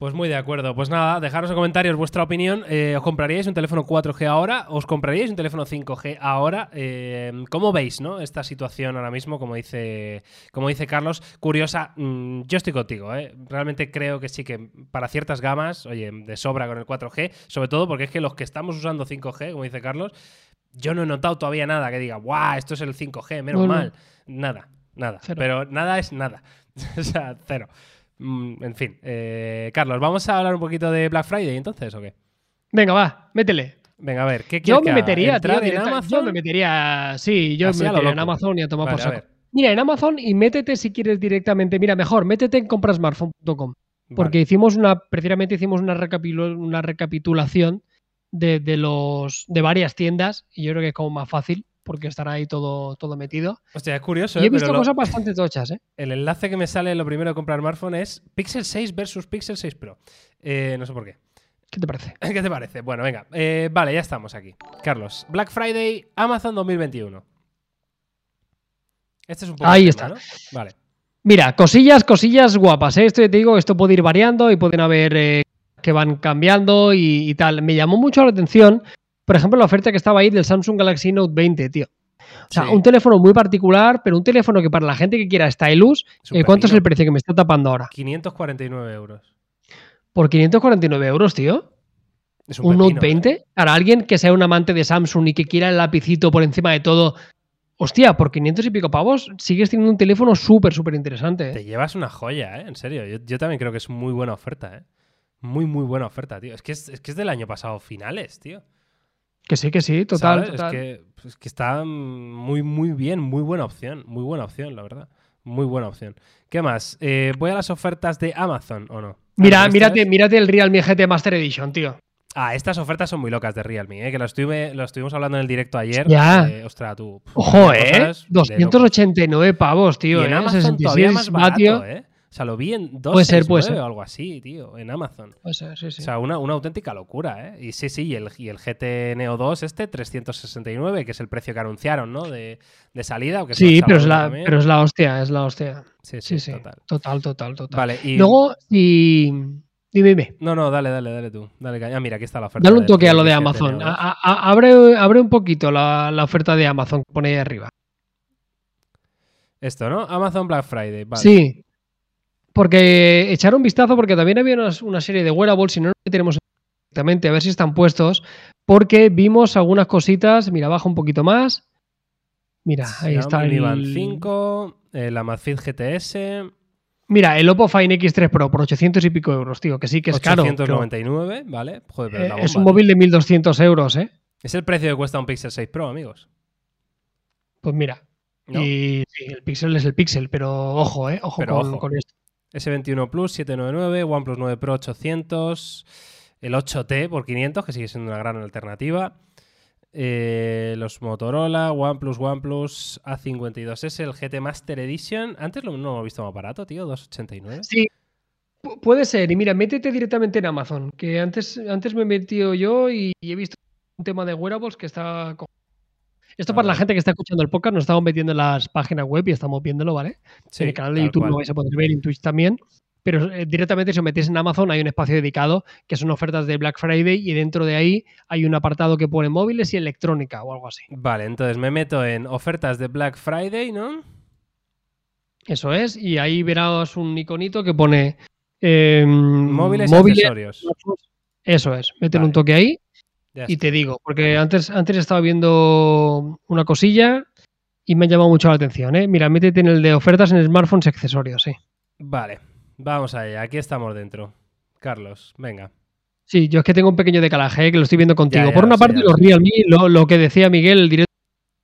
Pues muy de acuerdo. Pues nada, dejaros en comentarios vuestra opinión. Eh, ¿Os compraríais un teléfono 4G ahora? ¿Os compraríais un teléfono 5G ahora? Eh, ¿Cómo veis ¿no? esta situación ahora mismo? Como dice, como dice Carlos, curiosa. Mm, yo estoy contigo. ¿eh? Realmente creo que sí que para ciertas gamas, oye, de sobra con el 4G, sobre todo porque es que los que estamos usando 5G, como dice Carlos, yo no he notado todavía nada que diga, ¡guau! Esto es el 5G, menos mal. Nada, nada. Pero nada es nada. o sea, cero. Mm, en fin, eh, Carlos, ¿vamos a hablar un poquito de Black Friday entonces o qué? Venga, va, métele. Venga, a ver, ¿qué Yo me metería, tío, en Amazon. Yo me metería, sí, yo me metería en Amazon y a tomar por saco. Mira, en Amazon y métete si quieres directamente. Mira, mejor, métete en comprasmartphone.com. Porque hicimos una, precisamente hicimos una, una recapitulación de, de, los, de varias tiendas y yo creo que es como más fácil porque estará ahí todo, todo metido. Hostia, es curioso. Y he ¿eh? visto cosas bastante tochas, ¿eh? El enlace que me sale lo primero de comprar smartphone es Pixel 6 versus Pixel 6 Pro. Eh, no sé por qué. ¿Qué te parece? ¿Qué te parece? Bueno, venga. Eh, vale, ya estamos aquí. Carlos, Black Friday, Amazon 2021. Este es un poco. Ahí está. Vale. Mira, cosillas, cosillas guapas. ¿eh? Esto te digo, esto puede ir variando y pueden haber que van cambiando y, y, tal. Me llamó mucho la atención por ejemplo, la oferta que estaba ahí del Samsung Galaxy Note 20, tío. O sea, un teléfono muy particular, pero un teléfono que para la gente que quiera stylus, eh, ¿cuánto es el precio que me está tapando ahora? 549 euros. ¿Por 549 euros, tío? un, Note 20? ¿eh? Para alguien que sea un amante de Samsung y que quiera el lapicito por encima de todo, hostia, por 500 y pico pavos sigues teniendo un teléfono súper, súper interesante. ¿eh? Te llevas una joya, ¿eh? En serio. Yo, yo, también creo que es muy buena oferta, ¿eh? Muy, muy buena oferta, tío. Es que es, es que es del año pasado finales, tío. Que sí, que sí, total. Es, que, es, que, está muy, muy bien, muy buena opción. Muy buena opción, la verdad. Muy buena opción. ¿Qué más? Eh, ¿Voy a las ofertas de Amazon o no? Mira, mírate, mírate el Realme GT Master Edition, tío. Ah, estas ofertas son muy locas de Realme, ¿eh? que lo, estuve, lo estuvimos hablando en el directo ayer. Ya. Eh, ostras, tú. Ojo, ¿eh? 289 pavos, tío. Y en Amazon todavía más barato, ¿eh? O sea, lo vi en 2 o algo así, tío, en Amazon. Puede ser, sí, sí. O sea, una, auténtica locura, ¿eh? Y sí, sí, y el, y el GT Neo 2 este, 369, que es el precio que anunciaron, ¿no? De, salida. sí, pero es, la, pero es la hostia, es la hostia. Sí, sí, sí. Total. total, total, total. Vale, y... Luego, y... Dime, dime. No, no, dale, dale, dale tú. Dale, ah, mira, aquí está la oferta. Dale un toque a lo de Amazon. abre, abre, un poquito la, la, oferta de Amazon que pone ahí arriba. Esto, ¿no? Amazon Black Friday. Vale. Sí. Porque echar un vistazo, porque también había una, serie de wearables, si no lo tenemos exactamente, a ver si están puestos, porque vimos algunas cositas, mira, baja un poquito más. Mira, ahí está el... Band 5, el Amazfit GTS... Mira, el Oppo Fine X3 Pro por 800 y pico euros, tío, que sí que es caro. 899, ¿vale? Joder, eh, es un móvil de 1200 euros, ¿eh? Es el precio que cuesta un Pixel 6 Pro, amigos. Pues mira. Y sí, el Pixel es el Pixel, pero ojo, ¿eh? Ojo, con esto. S21 Plus 799, OnePlus 9 Pro 800, el 8T por 500, que sigue siendo una gran alternativa. Eh, los Motorola, OnePlus, OnePlus A52S, el GT Master Edition. Antes lo, no lo he visto más barato, tío, 289. Sí, puede ser. Y mira, métete directamente en Amazon, que antes, antes me he metido yo y, he visto un tema de wearables que está esto para la gente que está escuchando el podcast, nos estamos metiendo en las páginas web y estamos viéndolo, ¿vale? en el canal de YouTube lo vais a poder ver, en Twitch también. Pero eh, directamente si os metéis en Amazon hay un espacio dedicado que son ofertas de Black Friday y dentro de ahí hay un apartado que pone móviles y electrónica o algo así. Vale, entonces me meto en ofertas de Black Friday, ¿no? Eso es, y ahí verás un iconito que pone em, móviles, y accesorios. Eso es, Vale. un toque ahí Ya y está. te digo, porque antes, antes estaba viendo una cosilla y me ha llamado mucho la atención. ¿eh? Mira, métete en el de ofertas en smartphones y accesorios, sí. Vale, vamos allá. Aquí estamos dentro. Carlos, venga. Sí, yo es que tengo un pequeño decalaje ¿eh? que lo estoy viendo contigo. ya Por una sé, parte, los. Realme, lo, lo que decía Miguel, el directo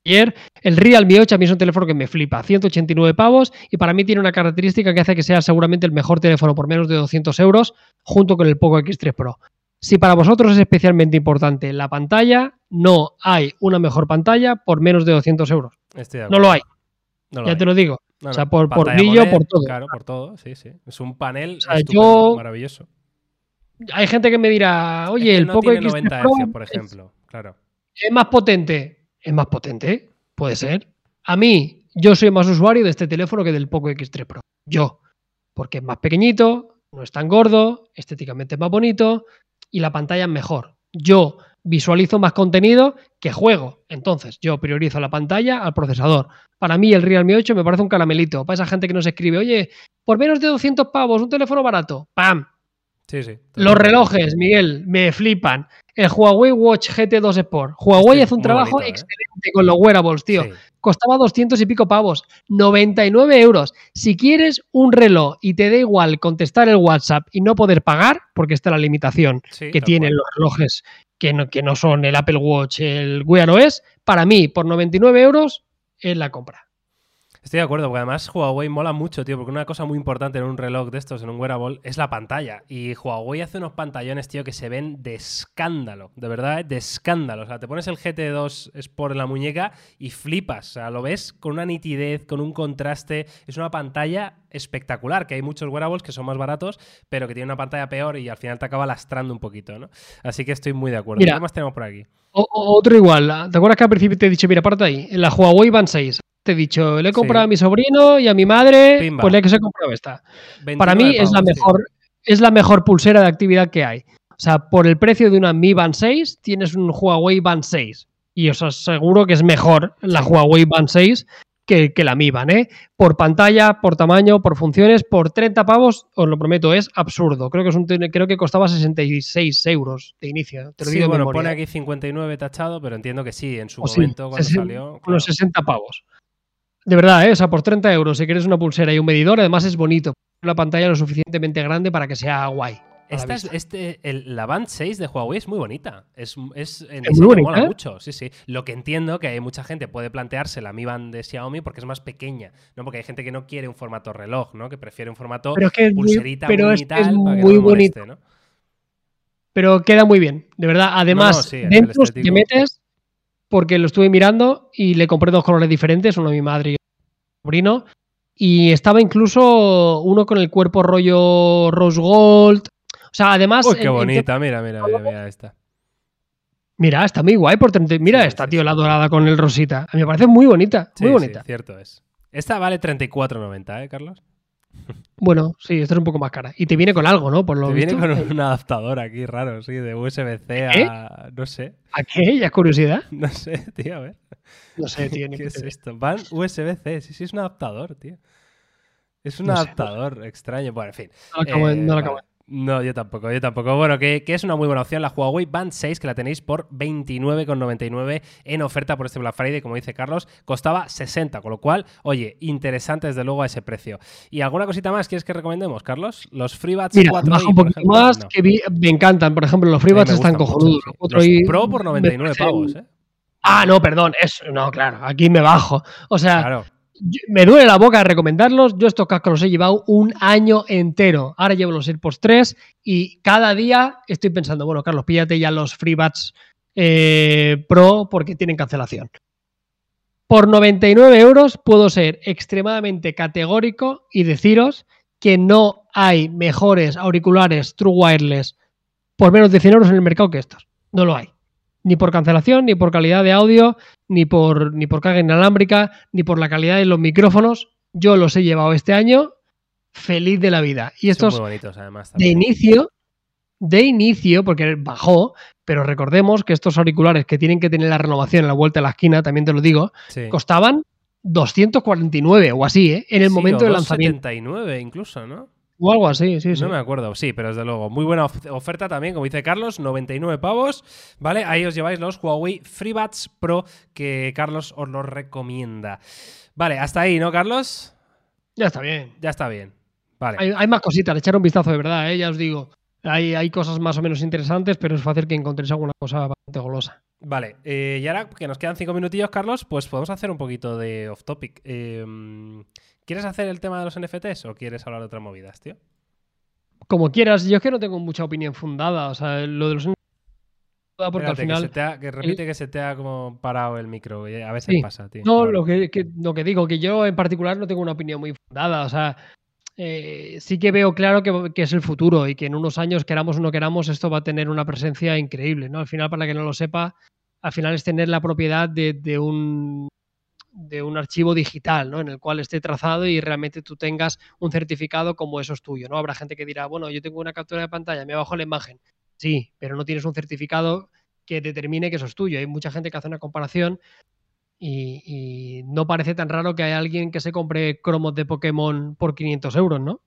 de ayer, el Realme 8 a mí es un teléfono que me flipa, 189 pavos y para mí tiene una característica que hace que sea seguramente el mejor teléfono por menos de 200 euros junto con el Poco X3 Pro. Si para vosotros es especialmente importante la pantalla, no hay una mejor pantalla por menos de 200 euros. Estoy de No lo hay. No lo ya hay. te lo digo. No, o sea, por- por brillo, por todo. Claro, por todo, sí, sí. Es un panel sea, estupendo, yo- maravilloso. Hay gente que me dirá, Es oye, que el no Poco X3 90 Pro por es- ejemplo. Claro. ¿Es más potente? ¿Es más potente? Puede ser. A mí, yo soy más usuario de este teléfono que del Poco X3 Pro. Yo. Porque es más pequeñito, no es tan gordo, estéticamente es más bonito y la pantalla es mejor. Yo visualizo más contenido que juego. Entonces, yo priorizo la pantalla al procesador. Para mí, el Realme 8 me parece un caramelito. Para esa gente que nos escribe, oye, por menos de 200 pavos, un teléfono barato. ¡Pam! Sí, sí. Los relojes, Miguel, me flipan. El Huawei Watch GT2 Sport. Huawei hace un trabajo bonito, ¿eh? excelente con los wearables, tío. Costaba 200 y pico pavos. 99 euros. Si quieres un reloj y te da igual contestar el WhatsApp y no poder pagar, porque está la limitación Sí, que tienen cual. los relojes que no, que no son el Apple Watch, el Wear OS, para mí, por 99 euros, es la compra. Estoy de acuerdo, porque además Huawei mola mucho, tío, porque una cosa muy importante en un reloj de estos, en un wearable, es la pantalla. Y Huawei hace unos pantallones, tío, que se ven de escándalo, de verdad, ¿eh? de escándalo. O sea, te pones el GT2 Sport en la muñeca y flipas. O sea, lo ves con una nitidez, con un contraste. Es una pantalla espectacular, que hay muchos wearables que son más baratos, pero que tienen una pantalla peor y al final te acaba lastrando un poquito, ¿no? Así que estoy muy de acuerdo. Mira. ¿Qué más tenemos por aquí? O- otro igual. ¿Te acuerdas que al principio te he dicho, mira, aparte ahí, en la Huawei Band 6? Te he dicho, le he comprado Sí. a mi sobrino y a mi madre, Pimba. pues le que se comprado esta. 29 Para mí es la mejor, es la mejor pulsera de actividad que hay. O sea, por el precio de una Mi Band 6, tienes un Huawei Band 6. Y os aseguro que es mejor la. Huawei Band 6 que, que la Mi Band, ¿eh? Por pantalla, por tamaño, por funciones, por 30 pavos, os lo prometo, es absurdo. Creo que, es un, creo que costaba 66 euros de inicio. Te lo Sí, digo bueno, memoria. pone aquí 59 tachado, pero entiendo que sí, en su O sí, momento cuando salió. unos claro. 60 pavos. De verdad, ¿eh? O sea, por 30 euros, si quieres una pulsera y un medidor, además es bonito. La pantalla lo suficientemente grande para que sea guay. Esta es- este, el- la Band 6 de Huawei es muy bonita. Es, es, en Es muy bonita, mola mucho, sí, sí. Lo que entiendo que hay mucha gente puede plantearse la Mi Band de Xiaomi porque es más pequeña, ¿no? Porque hay gente que no quiere un formato reloj, ¿no? Que prefiere un formato Pero que muy, pulserita pero muy es para que muy no. Pero queda muy bien, de verdad. Además, no, sí, dentro te metes, porque lo estuve mirando y le compré dos colores diferentes, uno a mi madre y otro a mi sobrino. Y estaba incluso uno con el cuerpo rollo rose gold. O sea, además. Uy, qué en bonita, mira, mira, mira, mira esta. Mira, está muy guay por 30 Mira Sí, esta, sí, tío, sí. la dorada con el rosita. A mí me parece muy bonita, muy sí, bonita. cierto es. Esta vale 34.90, ¿eh, Carlos? Bueno, sí, esta es un poco más cara. Y te viene con algo, ¿no? Por lo Te viene con un adaptador aquí raro, sí, de USB-C ¿Eh? a... no sé, ¿A qué? ¿Ya es curiosidad? no sé, tío, a ver. No sé, tío. Ni ¿Qué es esto? Van USB-C, sí, sí, es un adaptador, tío. Es un No sé, adaptador extraño. Bueno, en fin. No lo acabo de- Eh, no lo acabo vale. No, yo tampoco, yo tampoco. Bueno, que, que es una muy buena opción la Huawei Band 6, que la tenéis por 29,99 en oferta por este Black Friday, como dice Carlos, costaba 60, con lo cual, oye, interesante desde luego a ese precio. ¿Y alguna cosita más quieres que recomendemos, Carlos? Los FreeBuds Mira, 4i, baja un por poquito ejemplo. más, No. que vi- me encantan. Por ejemplo, los FreeBuds están cojonudos. Los Los 4i Pro por me 99 parecen- pavos, ¿eh? Ah, no, perdón. Es, no, claro, aquí me bajo. O sea, Claro. Me duele la boca recomendarlos. Yo estos cascos los he llevado un año entero. Ahora llevo los AirPods 3 y cada día estoy pensando, bueno, Carlos, píllate ya los FreeBuds eh, Pro porque tienen cancelación. Por 99 euros puedo ser extremadamente categórico y deciros que no hay mejores auriculares True Wireless por menos de 100 euros en el mercado que estos. No lo hay. Ni por cancelación, ni por calidad de audio, ni por, ni por carga inalámbrica, ni por la calidad de los micrófonos. Yo los he llevado este año feliz de la vida. Y Son estos muy bonitos, además. de inicio, de inicio, porque bajó, pero recordemos que estos auriculares que tienen que tener la renovación en la vuelta de la esquina, también te lo digo, Sí. costaban 249 o así, ¿eh? en el Sí, momento del lanzamiento. 2,79 incluso, ¿no? O algo así, sí, sí. No me acuerdo, sí, pero desde luego. Muy buena oferta también, como dice Carlos, 99 pavos. ¿Vale? Ahí os lleváis los Huawei FreeBuds Pro que Carlos os los recomienda. Vale, hasta ahí, ¿no, Carlos? Ya está bien. Ya está bien. Vale. Hay, más cositas, echar un vistazo de verdad, ¿eh? ya os digo. Hay, hay cosas más o menos interesantes, pero es fácil que encontréis alguna cosa bastante golosa. Vale, eh, y ahora que nos quedan cinco minutillos, Carlos, pues podemos hacer un poquito de off topic. Em, ¿Quieres hacer el tema de los NFTs o quieres hablar de otras movidas, tío? Como quieras, yo es que no tengo mucha opinión fundada. O sea, lo de los NFTs. Porque al final. Que, repite que se te ha como parado el micro. A veces pasa, tío. No, lo que, lo que digo, que yo en particular no tengo una opinión muy fundada. O sea, eh, sí que veo claro que, es el futuro y que en unos años, queramos o no queramos, esto va a tener una presencia increíble. ¿no? Al final, para que no lo sepa, al final es tener la propiedad de, un, de un archivo digital, ¿no? En el cual esté trazado y realmente tú tengas un certificado como eso es tuyo, ¿no? Habrá gente que dirá, bueno, yo tengo una captura de pantalla, me bajo la imagen. Sí, pero no tienes un certificado que determine que eso es tuyo. Hay mucha gente que hace una comparación y, no parece tan raro que haya alguien que se compre cromos de Pokémon por 500 euros, ¿no?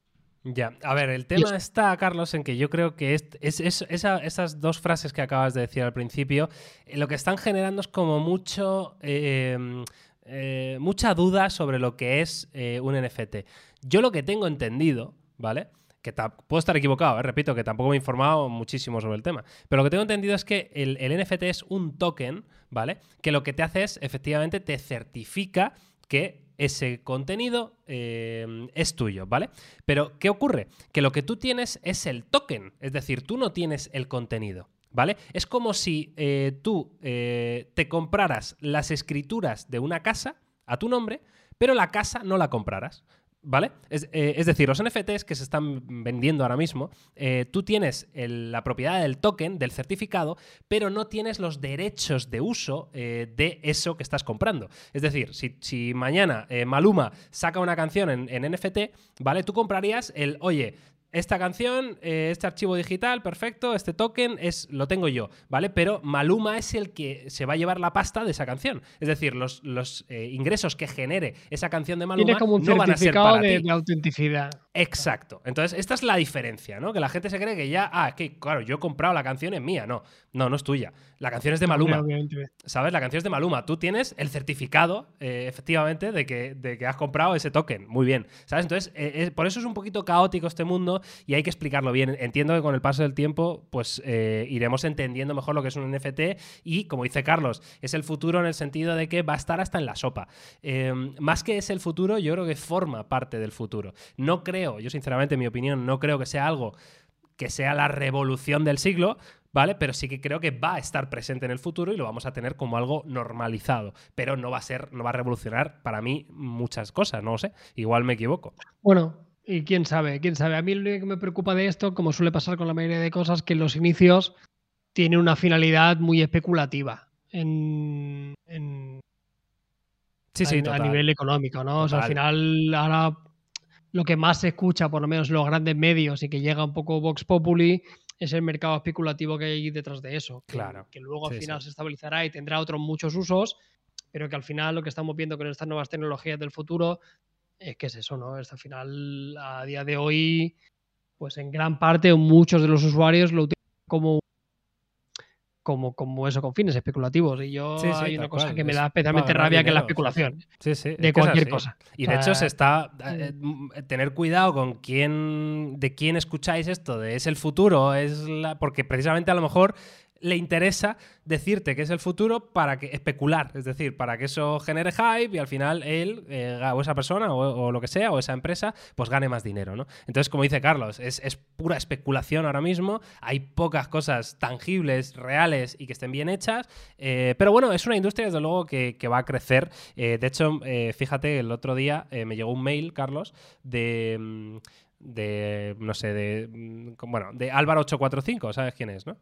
Ya, a ver, el tema está, Carlos, en que yo creo que es, esas dos frases que acabas de decir al principio, eh, lo que están generando es como mucho, em, eh, mucha duda sobre lo que es eh, un NFT. Yo lo que tengo entendido, ¿vale? que puedo estar equivocado, eh, repito, que tampoco me he informado muchísimo sobre el tema. Pero lo que tengo entendido es que el, NFT es un token, ¿vale? Que lo que te hace es, efectivamente, te certifica que ese contenido es tuyo, ¿vale? Pero, ¿qué ocurre? Que lo que tú tienes es el token, es decir, tú no tienes el contenido. ¿Vale? Es como si eh, tú te compraras las escrituras de una casa a tu nombre, pero la casa no la compraras. ¿Vale? Eh, es, decir, los NFTs que se están vendiendo ahora mismo, eh, tú tienes la propiedad del token, del certificado, pero no tienes los derechos de uso eh, de eso que estás comprando. Es decir, si, mañana Maluma saca una canción en, en, NFT, ¿vale? Tú comprarías el, oye, esta canción, eh, este archivo digital, perfecto, este token es lo tengo yo, ¿vale? Pero Maluma es el que se va a llevar la pasta de esa canción. Es decir, los, los eh, ingresos que genere esa canción de Maluma no van a ser para de, de autenticidad. Exacto. Entonces, esta es la diferencia, ¿no? Que la gente se cree que ya, ah, que claro, yo he comprado la canción, es mía. No, no, no es tuya. La canción es de Maluma. ¿Sabes? La canción es de Maluma. Tú tienes el certificado, eh, efectivamente, de que, de que has comprado ese token. Muy bien. ¿Sabes? Entonces, por eso es un poquito caótico este mundo y hay que explicarlo bien. Entiendo que con el paso del tiempo, pues eh, iremos entendiendo mejor lo que es un NFT y, como dice Carlos, es el futuro en el sentido de que va a estar hasta en la sopa. Más que es el futuro, yo creo que forma parte del futuro. No creo, yo sinceramente, en mi opinión, no creo que sea algo que sea la revolución del siglo, ¿vale? Pero sí que creo que va a estar presente en el futuro y lo vamos a tener como algo normalizado. Pero no va a ser, no va a revolucionar para mí muchas cosas, no lo sé. Igual me equivoco. Bueno, y quién sabe, quién sabe. A mí lo único que me preocupa de esto, como suele pasar con la mayoría de cosas, que en los inicios tiene una finalidad muy especulativa en, sí, sí, a, nivel económico, ¿no? O sea, al final ahora lo que más se escucha, por lo menos los grandes medios y que llega un poco Vox Populi, es el mercado especulativo que hay detrás de eso. claro. Que luego al final se estabilizará y tendrá otros muchos usos, pero que al final lo que estamos viendo con estas nuevas tecnologías del futuro es que es eso, ¿no? Es al final, a día de hoy, pues en gran parte, muchos de los usuarios lo utilizan como como, como eso con fines especulativos. Y yo hay una cosa que me da especialmente rabia que es la especulación. de cualquier cosa. Y de hecho se está eh, eh, tener cuidado con quién de quién escucháis esto, de es el futuro, es la. Porque precisamente a lo mejor le interesa decirte que es el futuro para que especular, es decir, para que eso genere hype y al final él eh, o esa persona o, lo que sea o esa empresa pues gane más dinero, ¿no? Entonces, como dice Carlos, es, pura especulación ahora mismo, hay pocas cosas tangibles, reales y que estén bien hechas, eh, pero bueno, es una industria desde luego que, va a crecer. Eh, de hecho, fíjate, el otro día me llegó un mail, Carlos, de mm, de, no sé, de, mm, bueno, de Álvaro 845, ¿sabes quién es, no?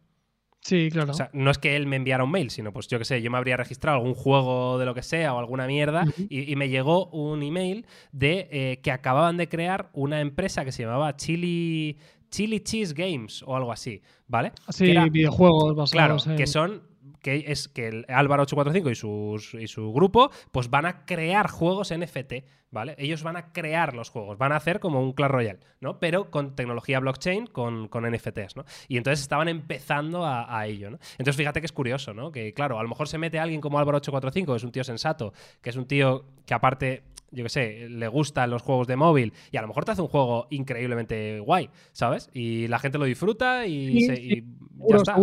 Sí, claro. O sea, no es que él me enviara un mail, sino pues yo qué sé, yo me habría registrado algún juego de lo que sea o alguna mierda y, me llegó un email de eh, que acababan de crear una empresa que se llamaba Chili, Chili Cheese Games o algo así, ¿vale? Sí, videojuegos basados Claro, que son que es que el Álvaro 845 y, sus, y su grupo pues van a crear juegos NFT, ¿vale? Ellos van a crear los juegos, van a hacer como un Clash Royale, ¿no? Pero con tecnología blockchain, con, con NFTs, ¿no? Y entonces estaban empezando a, ello, ¿no? Entonces fíjate que es curioso, ¿no? Que claro, a lo mejor se mete alguien como Álvaro 845, que es un tío sensato, que es un tío que aparte yo qué sé, le gustan los juegos de móvil y a lo mejor te hace un juego increíblemente guay, ¿sabes? Y la gente lo disfruta y, ya está.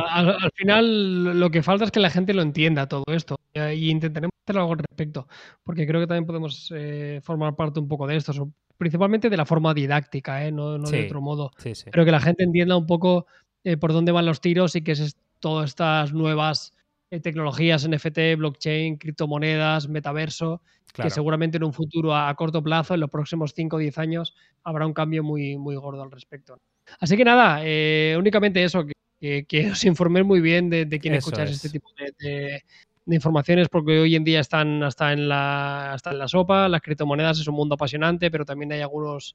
al, final lo que falta es que la gente lo entienda todo esto y intentaremos hacer algo al respecto, porque creo que también podemos eh, formar parte un poco de esto, principalmente de la forma didáctica, ¿eh? no, de otro modo. Pero que la gente entienda un poco eh, por dónde van los tiros y que es todas estas nuevas tecnologías NFT, blockchain, criptomonedas, metaverso, que seguramente en un futuro a, corto plazo, en los próximos 5 o 10 años, habrá un cambio muy, muy gordo al respecto. Así que nada, eh, únicamente eso, que, os informéis muy bien de, quién escucháis este tipo de, informaciones, porque hoy en día están hasta en, la, hasta en la sopa, las criptomonedas es un mundo apasionante, pero también hay algunos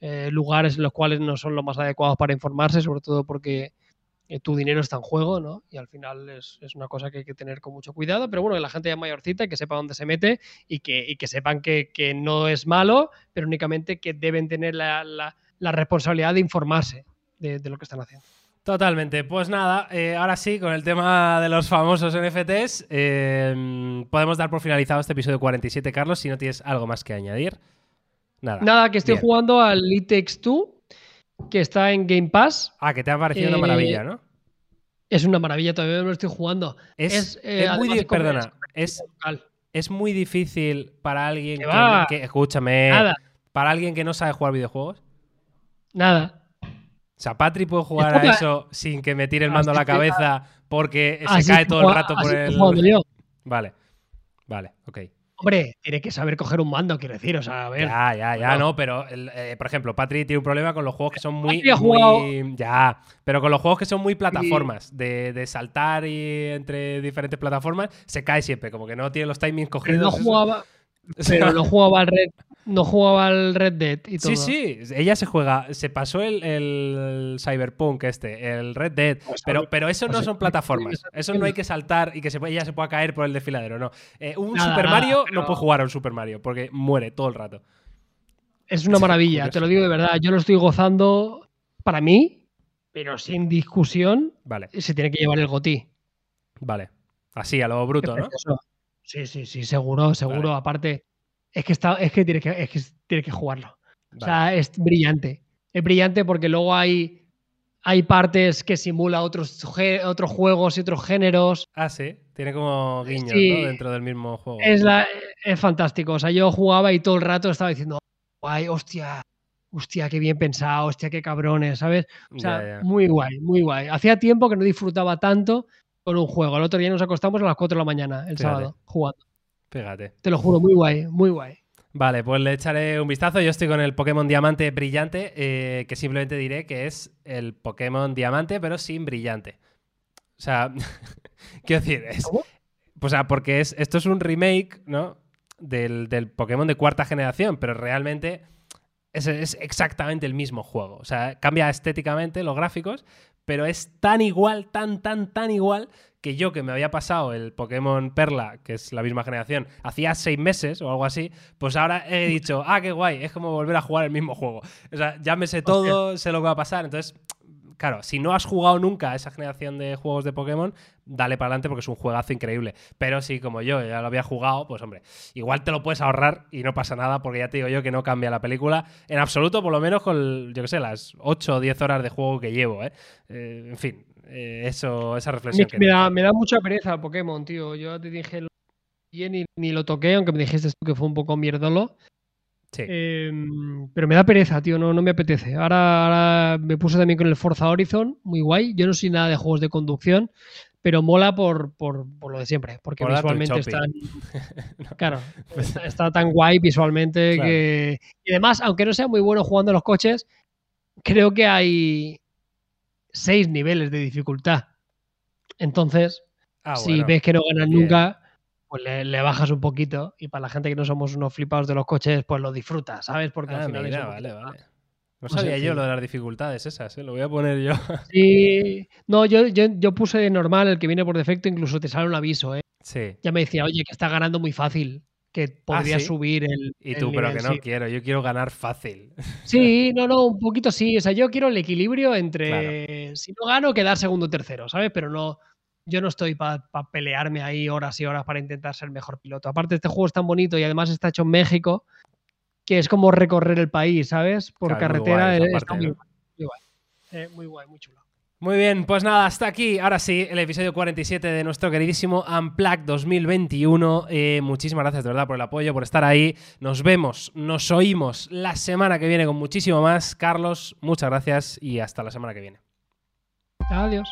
eh, lugares en los cuales no son los más adecuados para informarse, sobre todo porque tu dinero está en juego, ¿no? Y al final es, una cosa que hay que tener con mucho cuidado, pero bueno, que la gente ya mayorcita, que sepa dónde se mete y que, que sepan que, no es malo, pero únicamente que deben tener la, responsabilidad de informarse de, lo que están haciendo. Totalmente. Pues nada, eh, ahora sí, con el tema de los famosos NFTs, em, podemos dar por finalizado este episodio 47, Carlos, si no tienes algo más que añadir. Nada. Nada, que estoy jugando al It 2 que está en Game Pass. Ah, que te ha parecido una maravilla, ¿no? Es una maravilla, todavía no lo estoy jugando. Es, eh, muy perdona, es, es, muy difícil para alguien que, escúchame, para alguien que no sabe jugar videojuegos. Nada. O sea, Patri puede jugar a eso sin que me tire el mando a la cabeza porque se cae todo el rato por el. Vale, vale, ok. Hombre, tiene que saber coger un mando, quiero decir, o sea, a ver. Ya, ya, ya, no, pero eh, por ejemplo, Patri tiene un problema con los juegos que son muy, Ya, pero con los juegos que son muy plataformas, de, de, saltar y entre diferentes plataformas, se cae siempre, como que no tiene los timings cogidos. no jugaba, pero no jugaba al Red, no jugaba al Red Dead y todo. Sí, sí, ella se juega, se pasó el, Cyberpunk este, el Red Dead, pues pero, pero eso no son plataformas, eso no hay que saltar y que se, ella se pueda caer por el desfiladero, no. Eh, un Super Mario no puede jugar a un Super Mario porque muere todo el rato. Es una maravilla, te lo digo de verdad, yo lo estoy gozando para mí, pero sin discusión, vale. se tiene que llevar el gotí. Vale, así a lo bruto, ¿no? Sí, sí, sí, seguro, seguro. Aparte, es que, está, es que, tienes que, es que tienes que jugarlo. O sea, es brillante. Es brillante porque luego hay, hay partes que simula otros, otros juegos y otros géneros. Ah, sí. Tiene como guiños ¿no? dentro del mismo juego. Es, la, es fantástico. O sea, yo jugaba y todo el rato estaba diciendo, guay, hostia, hostia, qué bien pensado, hostia, qué cabrones, ¿sabes? O sea, muy guay, muy guay. Hacía tiempo que no disfrutaba tanto con un juego. El otro día nos acostamos a las 4 de la mañana, el sábado, jugando. Fíjate. Te lo juro, muy guay, muy guay. Vale, pues le echaré un vistazo. Yo estoy con el Pokémon Diamante brillante, eh, que simplemente diré que es el Pokémon Diamante, pero sin brillante. O sea, quiero decir, es, o sea, porque es, esto es un remake, ¿no? Del, del Pokémon de cuarta generación, pero realmente es, es, exactamente el mismo juego. O sea, cambia estéticamente los gráficos, pero es tan igual, tan, tan, tan igual que yo que me había pasado el Pokémon Perla, que es la misma generación, hacía seis meses o algo así, pues ahora he dicho, ah, qué guay, es como volver a jugar el mismo juego. O sea, ya me sé todo, sé lo que va a pasar, entonces claro, si no has jugado nunca a esa generación de juegos de Pokémon, dale para adelante porque es un juegazo increíble. Pero si como yo ya lo había jugado, pues hombre, igual te lo puedes ahorrar y no pasa nada porque ya te digo yo que no cambia la película en absoluto, por lo menos con, yo qué sé, las 8 o 10 horas de juego que llevo, ¿eh? eh en fin, eh, eso, esa reflexión. Me, da, me, da, mucha pereza Pokémon, tío. Yo te dije, ni, ni lo toqué, aunque me dijiste que fue un poco mierdolo. Em, pero me da pereza, tío, no, no me apetece. Ahora, me puse también con el Forza Horizon, muy guay. Yo no soy nada de juegos de conducción, pero mola por, por, lo de siempre, porque visualmente está, claro, está, tan guay visualmente que... Y además, aunque no sea muy bueno jugando los coches, creo que hay seis niveles de dificultad. Entonces, ah, si ves que no ganas nunca pues le, bajas un poquito y para la gente que no somos unos flipados de los coches, pues lo disfrutas, ¿sabes? Porque al ah, final vale, vale. No sé, sabía yo lo de las dificultades esas, ¿eh? lo voy a poner yo. Sí. No, yo, yo, yo puse normal, el que viene por defecto, incluso te sale un aviso, ¿eh? sí. Ya me decía, oye, que está ganando muy fácil, que podría ¿sí? subir el. Y el tú, pero que no quiero, yo quiero ganar fácil. Sí, no, no, un poquito sí. O sea, yo quiero el equilibrio entre si no gano, quedar segundo o tercero, ¿sabes? Pero no, yo no estoy para pelearme ahí horas y horas para intentar ser mejor piloto. Aparte, este juego es tan bonito y además está hecho en México, que es como recorrer el país, ¿sabes? Por Claro, muy carretera. guay eh, está parte, muy ¿no? guay. Muy guay. Eh, muy guay, muy chulo. Muy bien, pues nada, hasta aquí. Ahora sí, el episodio 47 de nuestro queridísimo Unplugged 2021. Eh, muchísimas gracias de verdad por el apoyo, por estar ahí. Nos vemos, nos oímos la semana que viene con muchísimo más. Carlos, muchas gracias y hasta la semana que viene. Adiós.